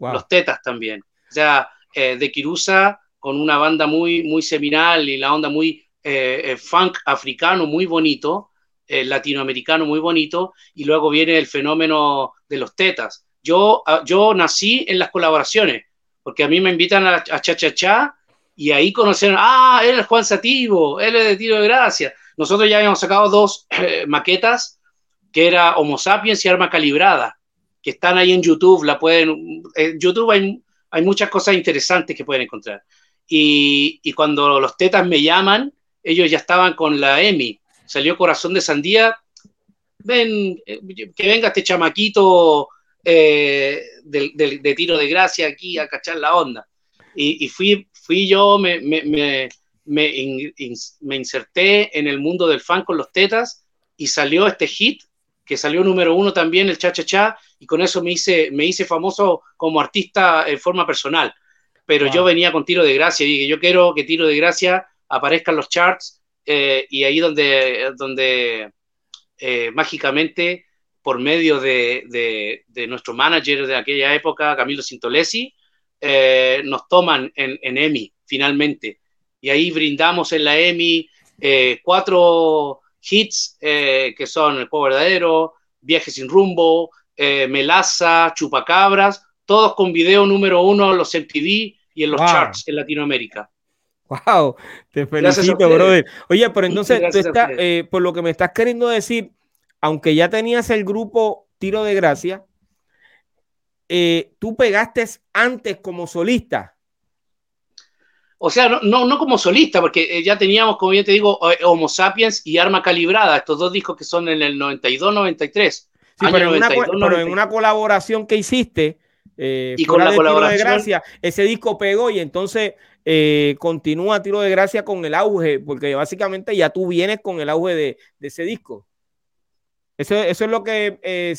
los tetas también. O sea, eh, de Kirusa con una banda muy, muy seminal y la onda muy eh, eh funk africano muy bonito, eh, latinoamericano muy bonito, y luego viene el fenómeno de los tetas. Yo, ah, yo nací en las colaboraciones, porque a mí me invitan a, a Cha Cha Cha y ahí conocieron, ah, él es Juan Sativo, él es de Tiro de Gracia. Nosotros ya habíamos sacado dos maquetas, que era Homo Sapiens y Arma Calibrada que están ahí en YouTube, la pueden, en YouTube hay, hay muchas cosas interesantes que pueden encontrar. Y, cuando los tetas me llaman, ellos ya estaban con la EMI, salió Corazón de Sandía, ven, eh, que venga este chamaquito eh, de, tiro de gracia aquí a cachar la onda. Y, fui, fui yo, me, me, me inserté en el mundo del fan con los tetas y salió este hit que salió número uno también, el Cha Cha Cha, y con eso me hice, me hice famoso como artista en forma personal. Pero yo venía con Tiro de Gracia y dije, yo quiero que Tiro de Gracia aparezca en los charts eh, y ahí donde, donde eh, mágicamente, por medio de, de, de, nuestro manager de aquella época, Camilo Sintolesi, eh, nos toman en, en, EMI finalmente. Y ahí brindamos en la EMI eh, cuatro hits que son El Juego Verdadero, Viaje sin Rumbo, Melaza, Chupacabras, todos con video número uno los MTV y en los wow. charts en Latinoamérica. Wow, te felicito, brother. Oye, pero entonces, tú estás, eh, por lo que me estás queriendo decir, aunque ya tenías el grupo Tiro de Gracia, eh, tú pegaste antes como solista. O sea, no, no, no, como solista, porque eh, ya teníamos, como bien te digo, Homo Sapiens y Arma Calibrada, estos dos discos que son en el 92-93. Sí, pero, 92, en una, 92, pero, en una, colaboración que hiciste, eh, y con la colaboración. de gracia, ese disco pegó y entonces eh, continúa Tiro de Gracia con el auge, porque básicamente ya tú vienes con el auge de, de ese disco. Eso, eso, es lo que eh,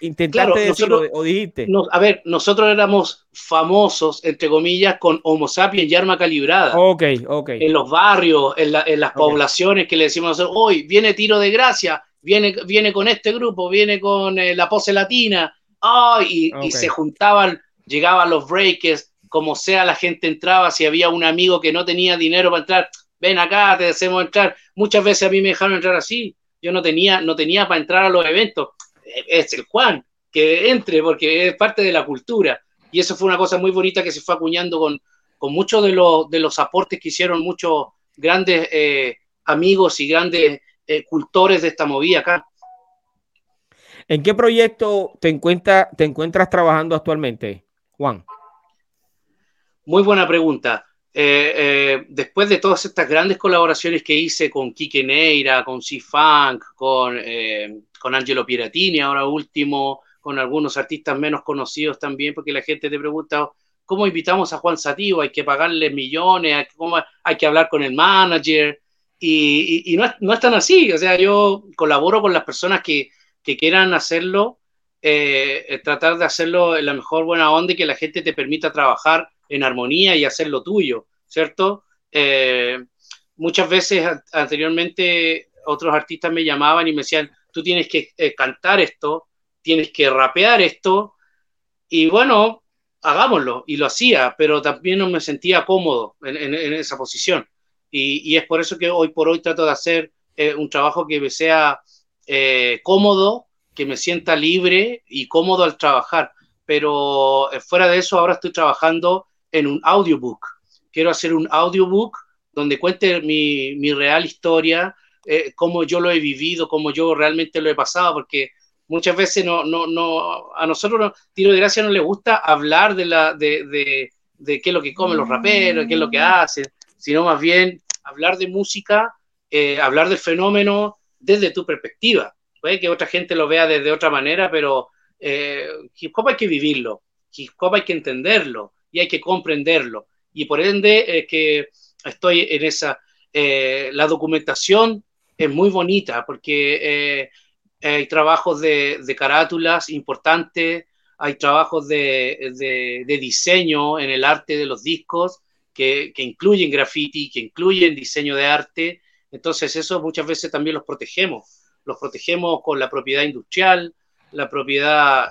intentaste claro, decir nosotros, o dijiste. No, a ver, nosotros éramos famosos, entre comillas, con Homo sapiens y arma calibrada. Ok, ok. En los barrios, en, la, en las okay. poblaciones que le decimos hoy, viene tiro de gracia, viene, viene con este grupo, viene con la pose latina. Oh, y, okay. y, se juntaban, llegaban los breakers, como sea, la gente entraba. Si había un amigo que no tenía dinero para entrar, ven acá, te hacemos entrar. Muchas veces a mí me dejaron entrar así yo no tenía, no tenía para entrar a los eventos. Es el Juan, que entre, porque es parte de la cultura. Y eso fue una cosa muy bonita que se fue acuñando con, con muchos de, los, de los aportes que hicieron muchos grandes eh, amigos y grandes eh, cultores de esta movida acá. ¿En qué proyecto te, encuentra, te encuentras trabajando actualmente, Juan? Muy buena pregunta. eh, eh, después de todas estas grandes colaboraciones que hice con Kike Neira, con C-Funk, con, eh, Angelo Piratini, ahora último, con algunos artistas menos conocidos también, porque la gente te pregunta, ¿cómo invitamos a Juan Sativo? Hay que pagarle millones, ¿cómo hay que hablar con el manager, y, no, es, no, es, tan así, o sea, yo colaboro con las personas que, que quieran hacerlo, tratar de hacerlo en la mejor buena onda y que la gente te permita trabajar en armonía y hacer lo tuyo, ¿cierto? Eh, muchas veces anteriormente otros artistas me llamaban y me decían, tú tienes que eh, cantar esto, tienes que rapear esto, y bueno, hagámoslo, y lo hacía, pero también no me sentía cómodo en, esa posición. Y, es por eso que hoy por hoy trato de hacer eh, un trabajo que me sea cómodo, que me sienta libre y cómodo al trabajar. Pero fuera de eso, ahora estoy trabajando en un audiobook. Quiero hacer un audiobook donde cuente mi, mi real historia, eh, cómo yo lo he vivido, cómo yo realmente lo he pasado, porque muchas veces no, no, no, a nosotros, Tiro de Gracia, no le gusta hablar de, la, de, de, de, qué es lo que comen los raperos, qué es lo que hacen, sino más bien hablar de música, eh, hablar del fenómeno desde tu perspectiva. Puede que otra gente lo vea desde otra manera, pero eh, hip hop hay que vivirlo, hip hop hay que entenderlo, y hay que comprenderlo. Y por ende es que estoy en esa... Eh, la documentación es muy bonita porque eh, hay trabajos de, carátulas importantes, hay trabajos de, de, diseño en el arte de los discos que, que, incluyen graffiti, que incluyen diseño de arte. Entonces eso muchas veces también los protegemos. Los protegemos con la propiedad industrial, la propiedad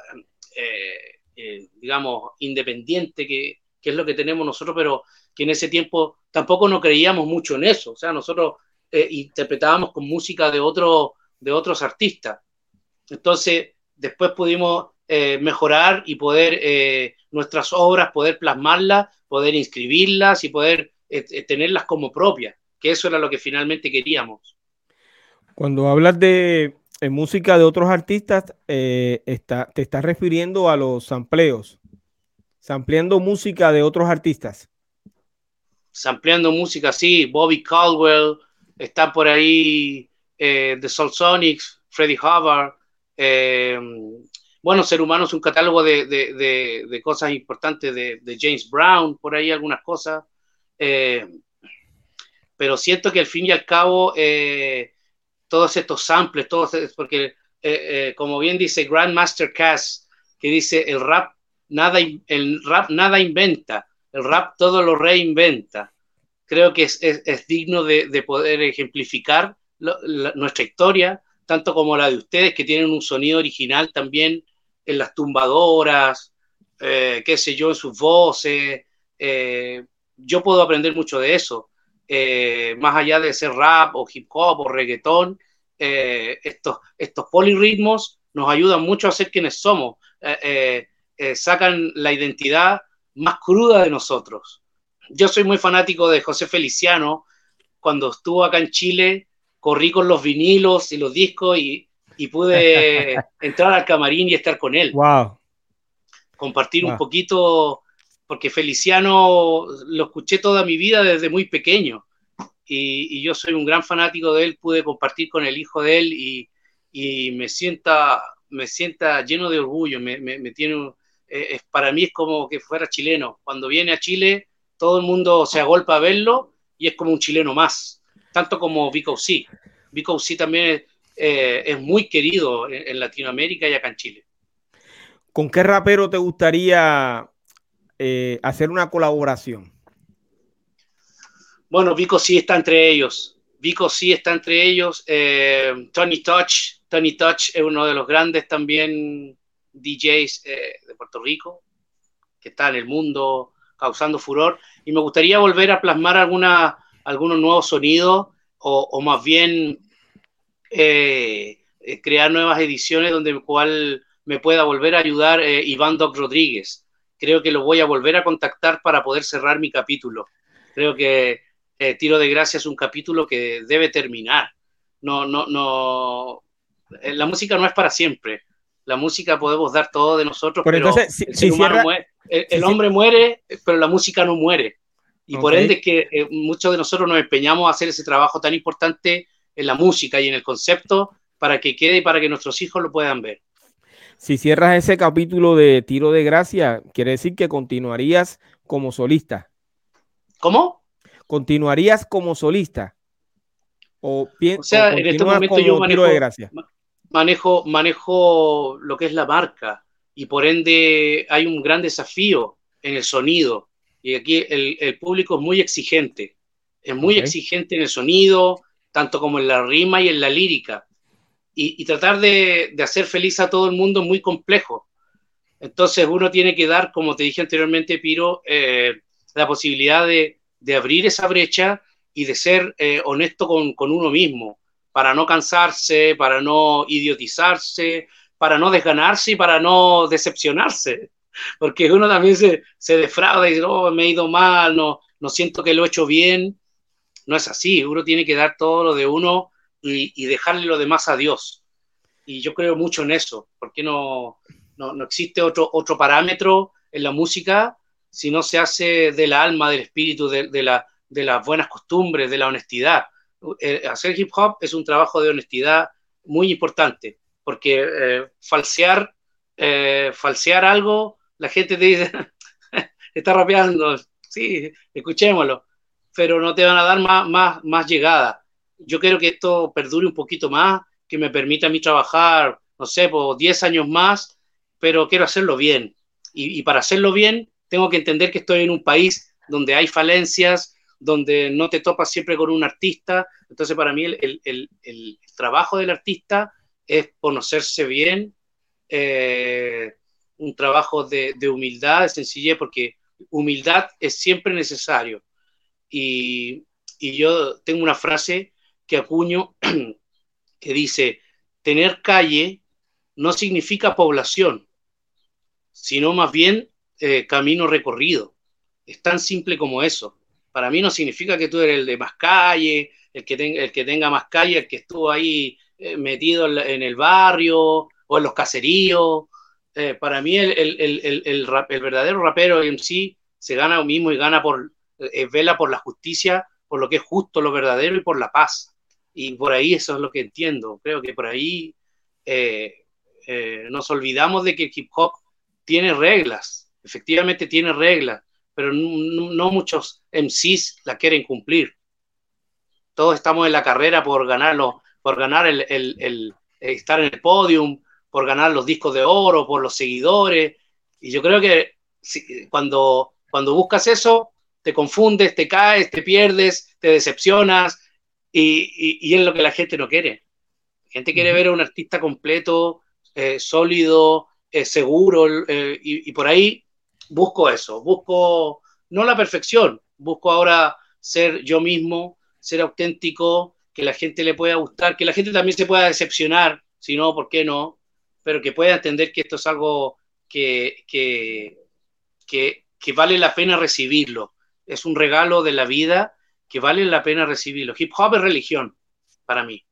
eh, eh, digamos, independiente, que, que, es lo que tenemos nosotros, pero que en ese tiempo tampoco no creíamos mucho en eso. O sea, nosotros eh, interpretábamos con música de, otro, de otros artistas. Entonces, después pudimos mejorar y poder nuestras obras, poder plasmarlas, poder inscribirlas y poder tenerlas como propias, que eso era lo que finalmente queríamos. Cuando hablas de en música de otros artistas, eh, está, te estás refiriendo a los sampleos. Sampleando música de otros artistas. Sampleando música, sí. Bobby Caldwell, está por ahí eh, The Soul Sonics, Freddie Hubbard. Eh, bueno, Ser Humano es un catálogo de, de, de, cosas importantes de, James Brown, por ahí algunas cosas. Pero siento que al fin y al cabo todos estos samples, todos, porque eh, eh, como bien dice Grandmaster Cass, que dice el rap nada, el rap nada inventa, el rap todo lo reinventa. Creo que es, digno de, de, poder ejemplificar nuestra historia, tanto como la de ustedes, que tienen un sonido original también en las tumbadoras, eh, qué sé yo, en sus voces. yo puedo aprender mucho de eso. Eh, más allá de ser rap o hip hop o reggaetón, eh, estos, estos polirritmos nos ayudan mucho a ser quienes somos, eh, sacan la identidad más cruda de nosotros. Yo soy muy fanático de José Feliciano, cuando estuvo acá en Chile, corrí con los vinilos y los discos y, y pude entrar al camarín y estar con él. Wow. Compartir un poquito porque Feliciano lo escuché toda mi vida desde muy pequeño y, yo soy un gran fanático de él, pude compartir con el hijo de él y, me, sienta, me sienta lleno de orgullo, me, tiene, eh, es, para mí es como que fuera chileno. Cuando viene a Chile, todo el mundo se agolpa a verlo y es como un chileno más, tanto como Vico C. Vico C también eh, es muy querido en, en Latinoamérica y acá en Chile. ¿Con qué rapero te gustaría eh, hacer una colaboración? Bueno, Vico sí está entre ellos. Vico sí está entre ellos. Eh, Tony Touch. Tony Touch es uno de los grandes también DJs eh, de Puerto Rico, que está en el mundo causando furor. Y me gustaría volver a plasmar alguna, algunos nuevos sonidos o, más bien crear nuevas ediciones donde cual me pueda volver a ayudar Iván Doc Rodríguez creo que lo voy a volver a contactar para poder cerrar mi capítulo. Creo que eh, Tiro de Gracia es un capítulo que debe terminar. No, no, no. Eh, la música no es para siempre. La música podemos dar todo de nosotros, pero, el, hombre muere, pero la música no muere. Y por ende es que eh, muchos de nosotros nos empeñamos a hacer ese trabajo tan importante en la música y en el concepto para que quede y para que nuestros hijos lo puedan ver. Si cierras ese capítulo de Tiro de Gracia, quiere decir que continuarías como solista. ¿Cómo? ¿Continuarías como solista? O, o sea, en este momento yo manejo, de gracia? manejo, manejo lo que es la marca y por ende hay un gran desafío en el sonido. Y aquí el, público es muy exigente, es muy exigente en el sonido, tanto como en la rima y en la lírica. Y, tratar de, hacer feliz a todo el mundo es muy complejo. Entonces uno tiene que dar, como te dije anteriormente, Piro, eh, la posibilidad de, abrir esa brecha y de ser eh, honesto con, con, uno mismo, para no cansarse, para no idiotizarse, para no desganarse y para no decepcionarse. Porque uno también se, se defrauda y dice, oh, me he ido mal, no, no siento que lo he hecho bien. No es así, uno tiene que dar todo lo de uno y, dejarle lo demás a Dios. Y yo creo mucho en eso, porque no, no, no existe otro, otro parámetro en la música si no se hace del alma, del espíritu, de, de, la, de las buenas costumbres, de la honestidad. Eh, hacer hip hop es un trabajo de honestidad muy importante, porque eh, falsear, eh, falsear algo, la gente te dice, está rapeando, sí, escuchémoslo, pero no te van a dar más, más, más llegada. Yo quiero que esto perdure un poquito más, que me permita a mí trabajar, no sé, por 10 años más, pero quiero hacerlo bien. Y, y para hacerlo bien, tengo que entender que estoy en un país donde hay falencias, donde no te topas siempre con un artista. Entonces, para mí, el, el, el, trabajo del artista es conocerse bien, eh, un trabajo de, de, humildad, de sencillez, porque humildad es siempre necesario. Y, y yo tengo una frase que acuño que dice, tener calle no significa población, sino más bien eh, camino recorrido. Es tan simple como eso para mí no significa que tú eres el de más calle, el que, el que tenga más calle, el que estuvo ahí eh, metido en, el barrio o en los caseríos. Eh, para mí el, el, el, verdadero rapero en sí se gana lo mismo y gana por, vela por la justicia, por lo que es justo, lo verdadero y por la paz. Y por ahí eso es lo que entiendo. Creo que por ahí nos olvidamos de que el hip hop tiene reglas, efectivamente tiene reglas, pero no, muchos MCs la quieren cumplir. Todos estamos en la carrera por ganarlo, por ganar el, el, estar en el podium, por ganar los discos de oro, por los seguidores. Y yo creo que cuando, cuando buscas eso, te confundes, te caes, te pierdes, te decepcionas, y, y, es lo que la gente no quiere. La gente quiere ver a un artista completo, eh, sólido, eh, seguro, eh, y, y, por ahí busco eso, busco no la perfección, busco ahora ser yo mismo, ser auténtico, que la gente le pueda gustar, que la gente también se pueda decepcionar, si no, ¿por qué no? Pero que pueda entender que esto es algo que, que, que, que vale la pena recibirlo. Es un regalo de la vida que vale la pena recibirlo. Hip hop es religión para mí.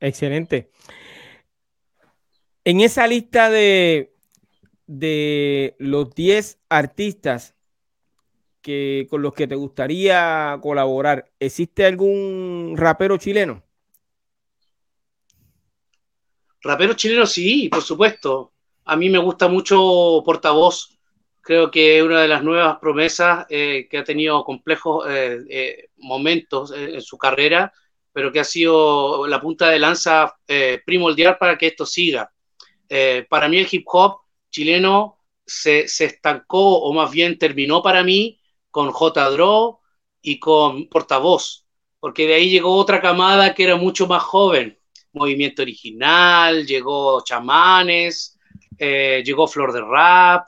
Excelente. En esa lista de, de los 10 artistas que, con los que te gustaría colaborar, ¿existe algún rapero chileno? Rapero chileno, sí, por supuesto. A mí me gusta mucho Portavoz. Creo que una de las nuevas promesas eh, que ha tenido complejos eh, eh, momentos en su carrera, pero que ha sido la punta de lanza primordial para que esto siga. para mí el hip hop chileno se, se, estancó o más bien terminó para mí con J. Draw y con Portavoz, porque de ahí llegó otra camada que era mucho más joven, Movimiento Original, llegó Chamanes, llegó Flor de Rap,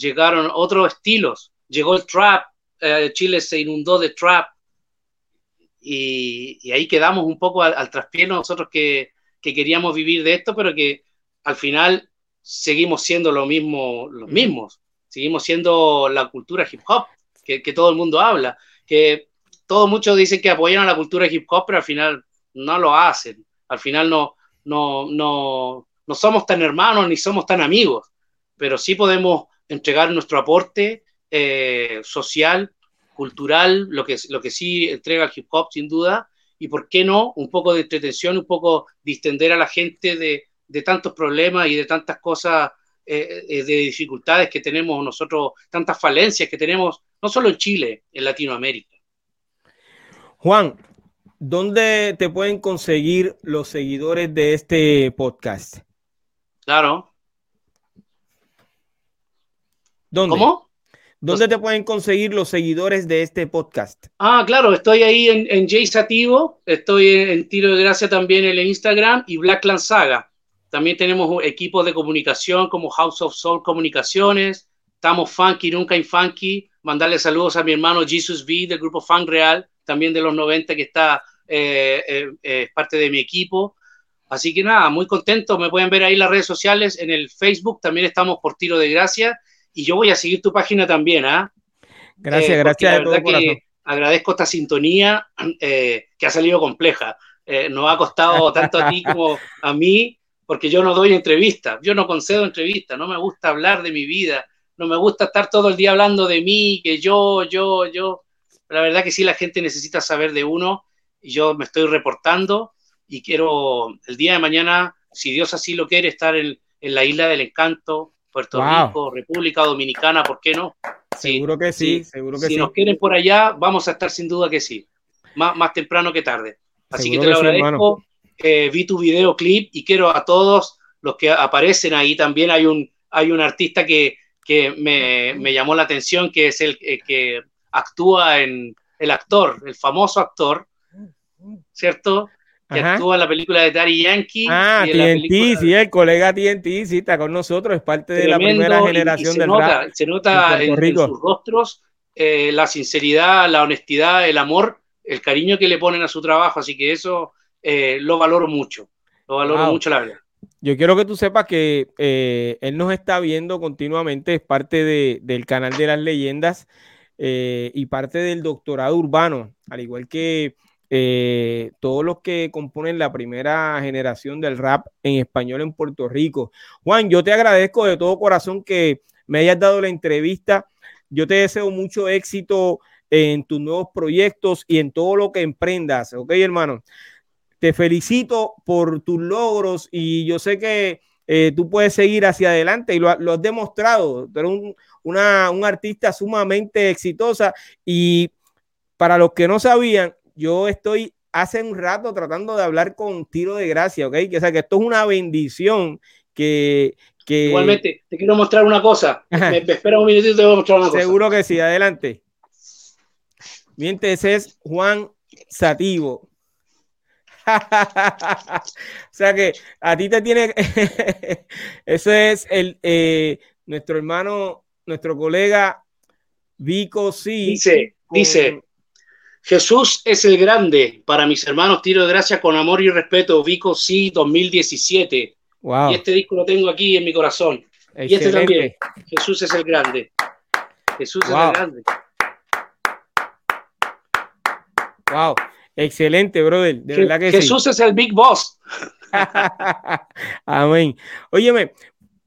llegaron otros estilos, llegó el trap, eh, Chile se inundó de trap y, y ahí quedamos un poco al, al traspié nosotros que, que queríamos vivir de esto, pero que al final seguimos siendo lo mismo, los mismos. Seguimos siendo la cultura hip hop que, que todo el mundo habla. Que todos muchos dicen que apoyan a la cultura hip hop, pero al final no lo hacen. Al final no, no, no, no somos tan hermanos ni somos tan amigos, pero sí podemos entregar nuestro aporte eh, social, cultural, lo que, lo que sí entrega el hip hop sin duda, y por qué no, un poco de entretención, un poco distender a la gente de, de tantos problemas y de tantas cosas, eh, eh, de dificultades que tenemos nosotros, tantas falencias que tenemos, no solo en Chile, en Latinoamérica. Juan, ¿dónde te pueden conseguir los seguidores de este podcast? Claro. ¿Dónde? ¿Cómo? ¿Dónde te pueden conseguir los seguidores de este podcast? Ah, claro, estoy ahí en, en Jay Sativo, estoy en, Tiro de Gracia también en el Instagram y Blackland Saga. También tenemos equipos de comunicación como House of Soul Comunicaciones, estamos funky, nunca in funky. Mandarle saludos a mi hermano Jesus V del grupo Funk Real, también de los 90 que está eh, eh, eh, parte de mi equipo. Así que nada, muy contento. Me pueden ver ahí en las redes sociales, en el Facebook también estamos por Tiro de Gracia y yo voy a seguir tu página también, ¿ah? Gracias, eh, gracias de todo corazón. Agradezco esta sintonía eh, que ha salido compleja. Eh, nos ha costado tanto a ti como a mí, porque yo no doy entrevistas, yo no concedo entrevistas, no me gusta hablar de mi vida, no me gusta estar todo el día hablando de mí, que yo, yo, yo. La verdad que sí, la gente necesita saber de uno y yo me estoy reportando y quiero el día de mañana, si Dios así lo quiere, estar en, en la isla del encanto, Puerto Rico, República Dominicana, ¿por qué no? seguro que sí, seguro que si sí. nos quieren por allá, vamos a estar sin duda que sí. Más, más temprano que tarde. Así que te lo agradezco. Eh, vi tu videoclip y quiero a todos los que aparecen ahí también. Hay un, hay un artista que, que me, me, llamó la atención, que es el que actúa en el actor, el famoso actor, ¿cierto? Que Ajá. actúa en la película de Daddy Yankee. Ah, y TNT, película... sí, el colega TNT, sí, está con nosotros, es parte de la primera generación y, y del nota, rap. Se nota en, en, sus rostros eh, la sinceridad, la honestidad, el amor, el cariño que le ponen a su trabajo, así que eso eh, lo valoro mucho, lo valoro wow. mucho, la verdad. Yo quiero que tú sepas que eh, él nos está viendo continuamente, es parte de, del canal de las leyendas y parte del doctorado urbano, al igual que eh, todos los que componen la primera generación del rap en español en Puerto Rico. Juan, yo te agradezco de todo corazón que me hayas dado la entrevista. Yo te deseo mucho éxito en tus nuevos proyectos y en todo lo que emprendas, ¿ok, hermano? Te felicito por tus logros y yo sé que eh, tú puedes seguir hacia adelante y lo, lo has demostrado. Tú eres un, una, un artista sumamente exitosa y para los que no sabían, yo estoy hace un rato tratando de hablar con tiro de gracia, ¿ok? Que, o sea, que esto es una bendición que... que... Igualmente, te quiero mostrar una cosa. Me, me, espera un minutito y te voy a mostrar una cosa. Seguro que sí, adelante. Miente, ese es Juan Sativo. o sea que a ti te tiene... Eso es el, eh, nuestro hermano, nuestro colega Vico sí. Dice, con... dice... Jesús es el grande. Para mis hermanos, tiro de gracia con amor y respeto. Vico sí 2017. Wow. Y este disco lo tengo aquí en mi corazón. Excelente. Y este también. Jesús es el grande. Jesús wow. es el grande. Wow. Excelente, brother. De Je verdad que Jesús sí. es el Big Boss. Amén. Óyeme,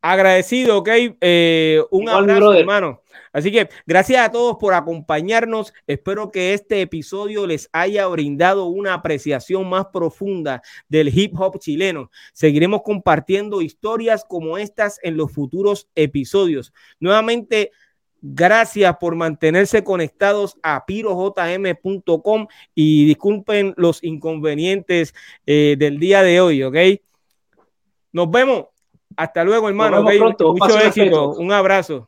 agradecido, ¿ok? Eh, un Igual, abrazo, brother. hermano. Así que gracias a todos por acompañarnos. Espero que este episodio les haya brindado una apreciación más profunda del hip hop chileno. Seguiremos compartiendo historias como estas en los futuros episodios. Nuevamente, gracias por mantenerse conectados a pirojm.com y disculpen los inconvenientes eh, del día de hoy, ¿ok? Nos vemos. Hasta luego, hermano. Vemos ¿okay? Mucho éxito. Un abrazo.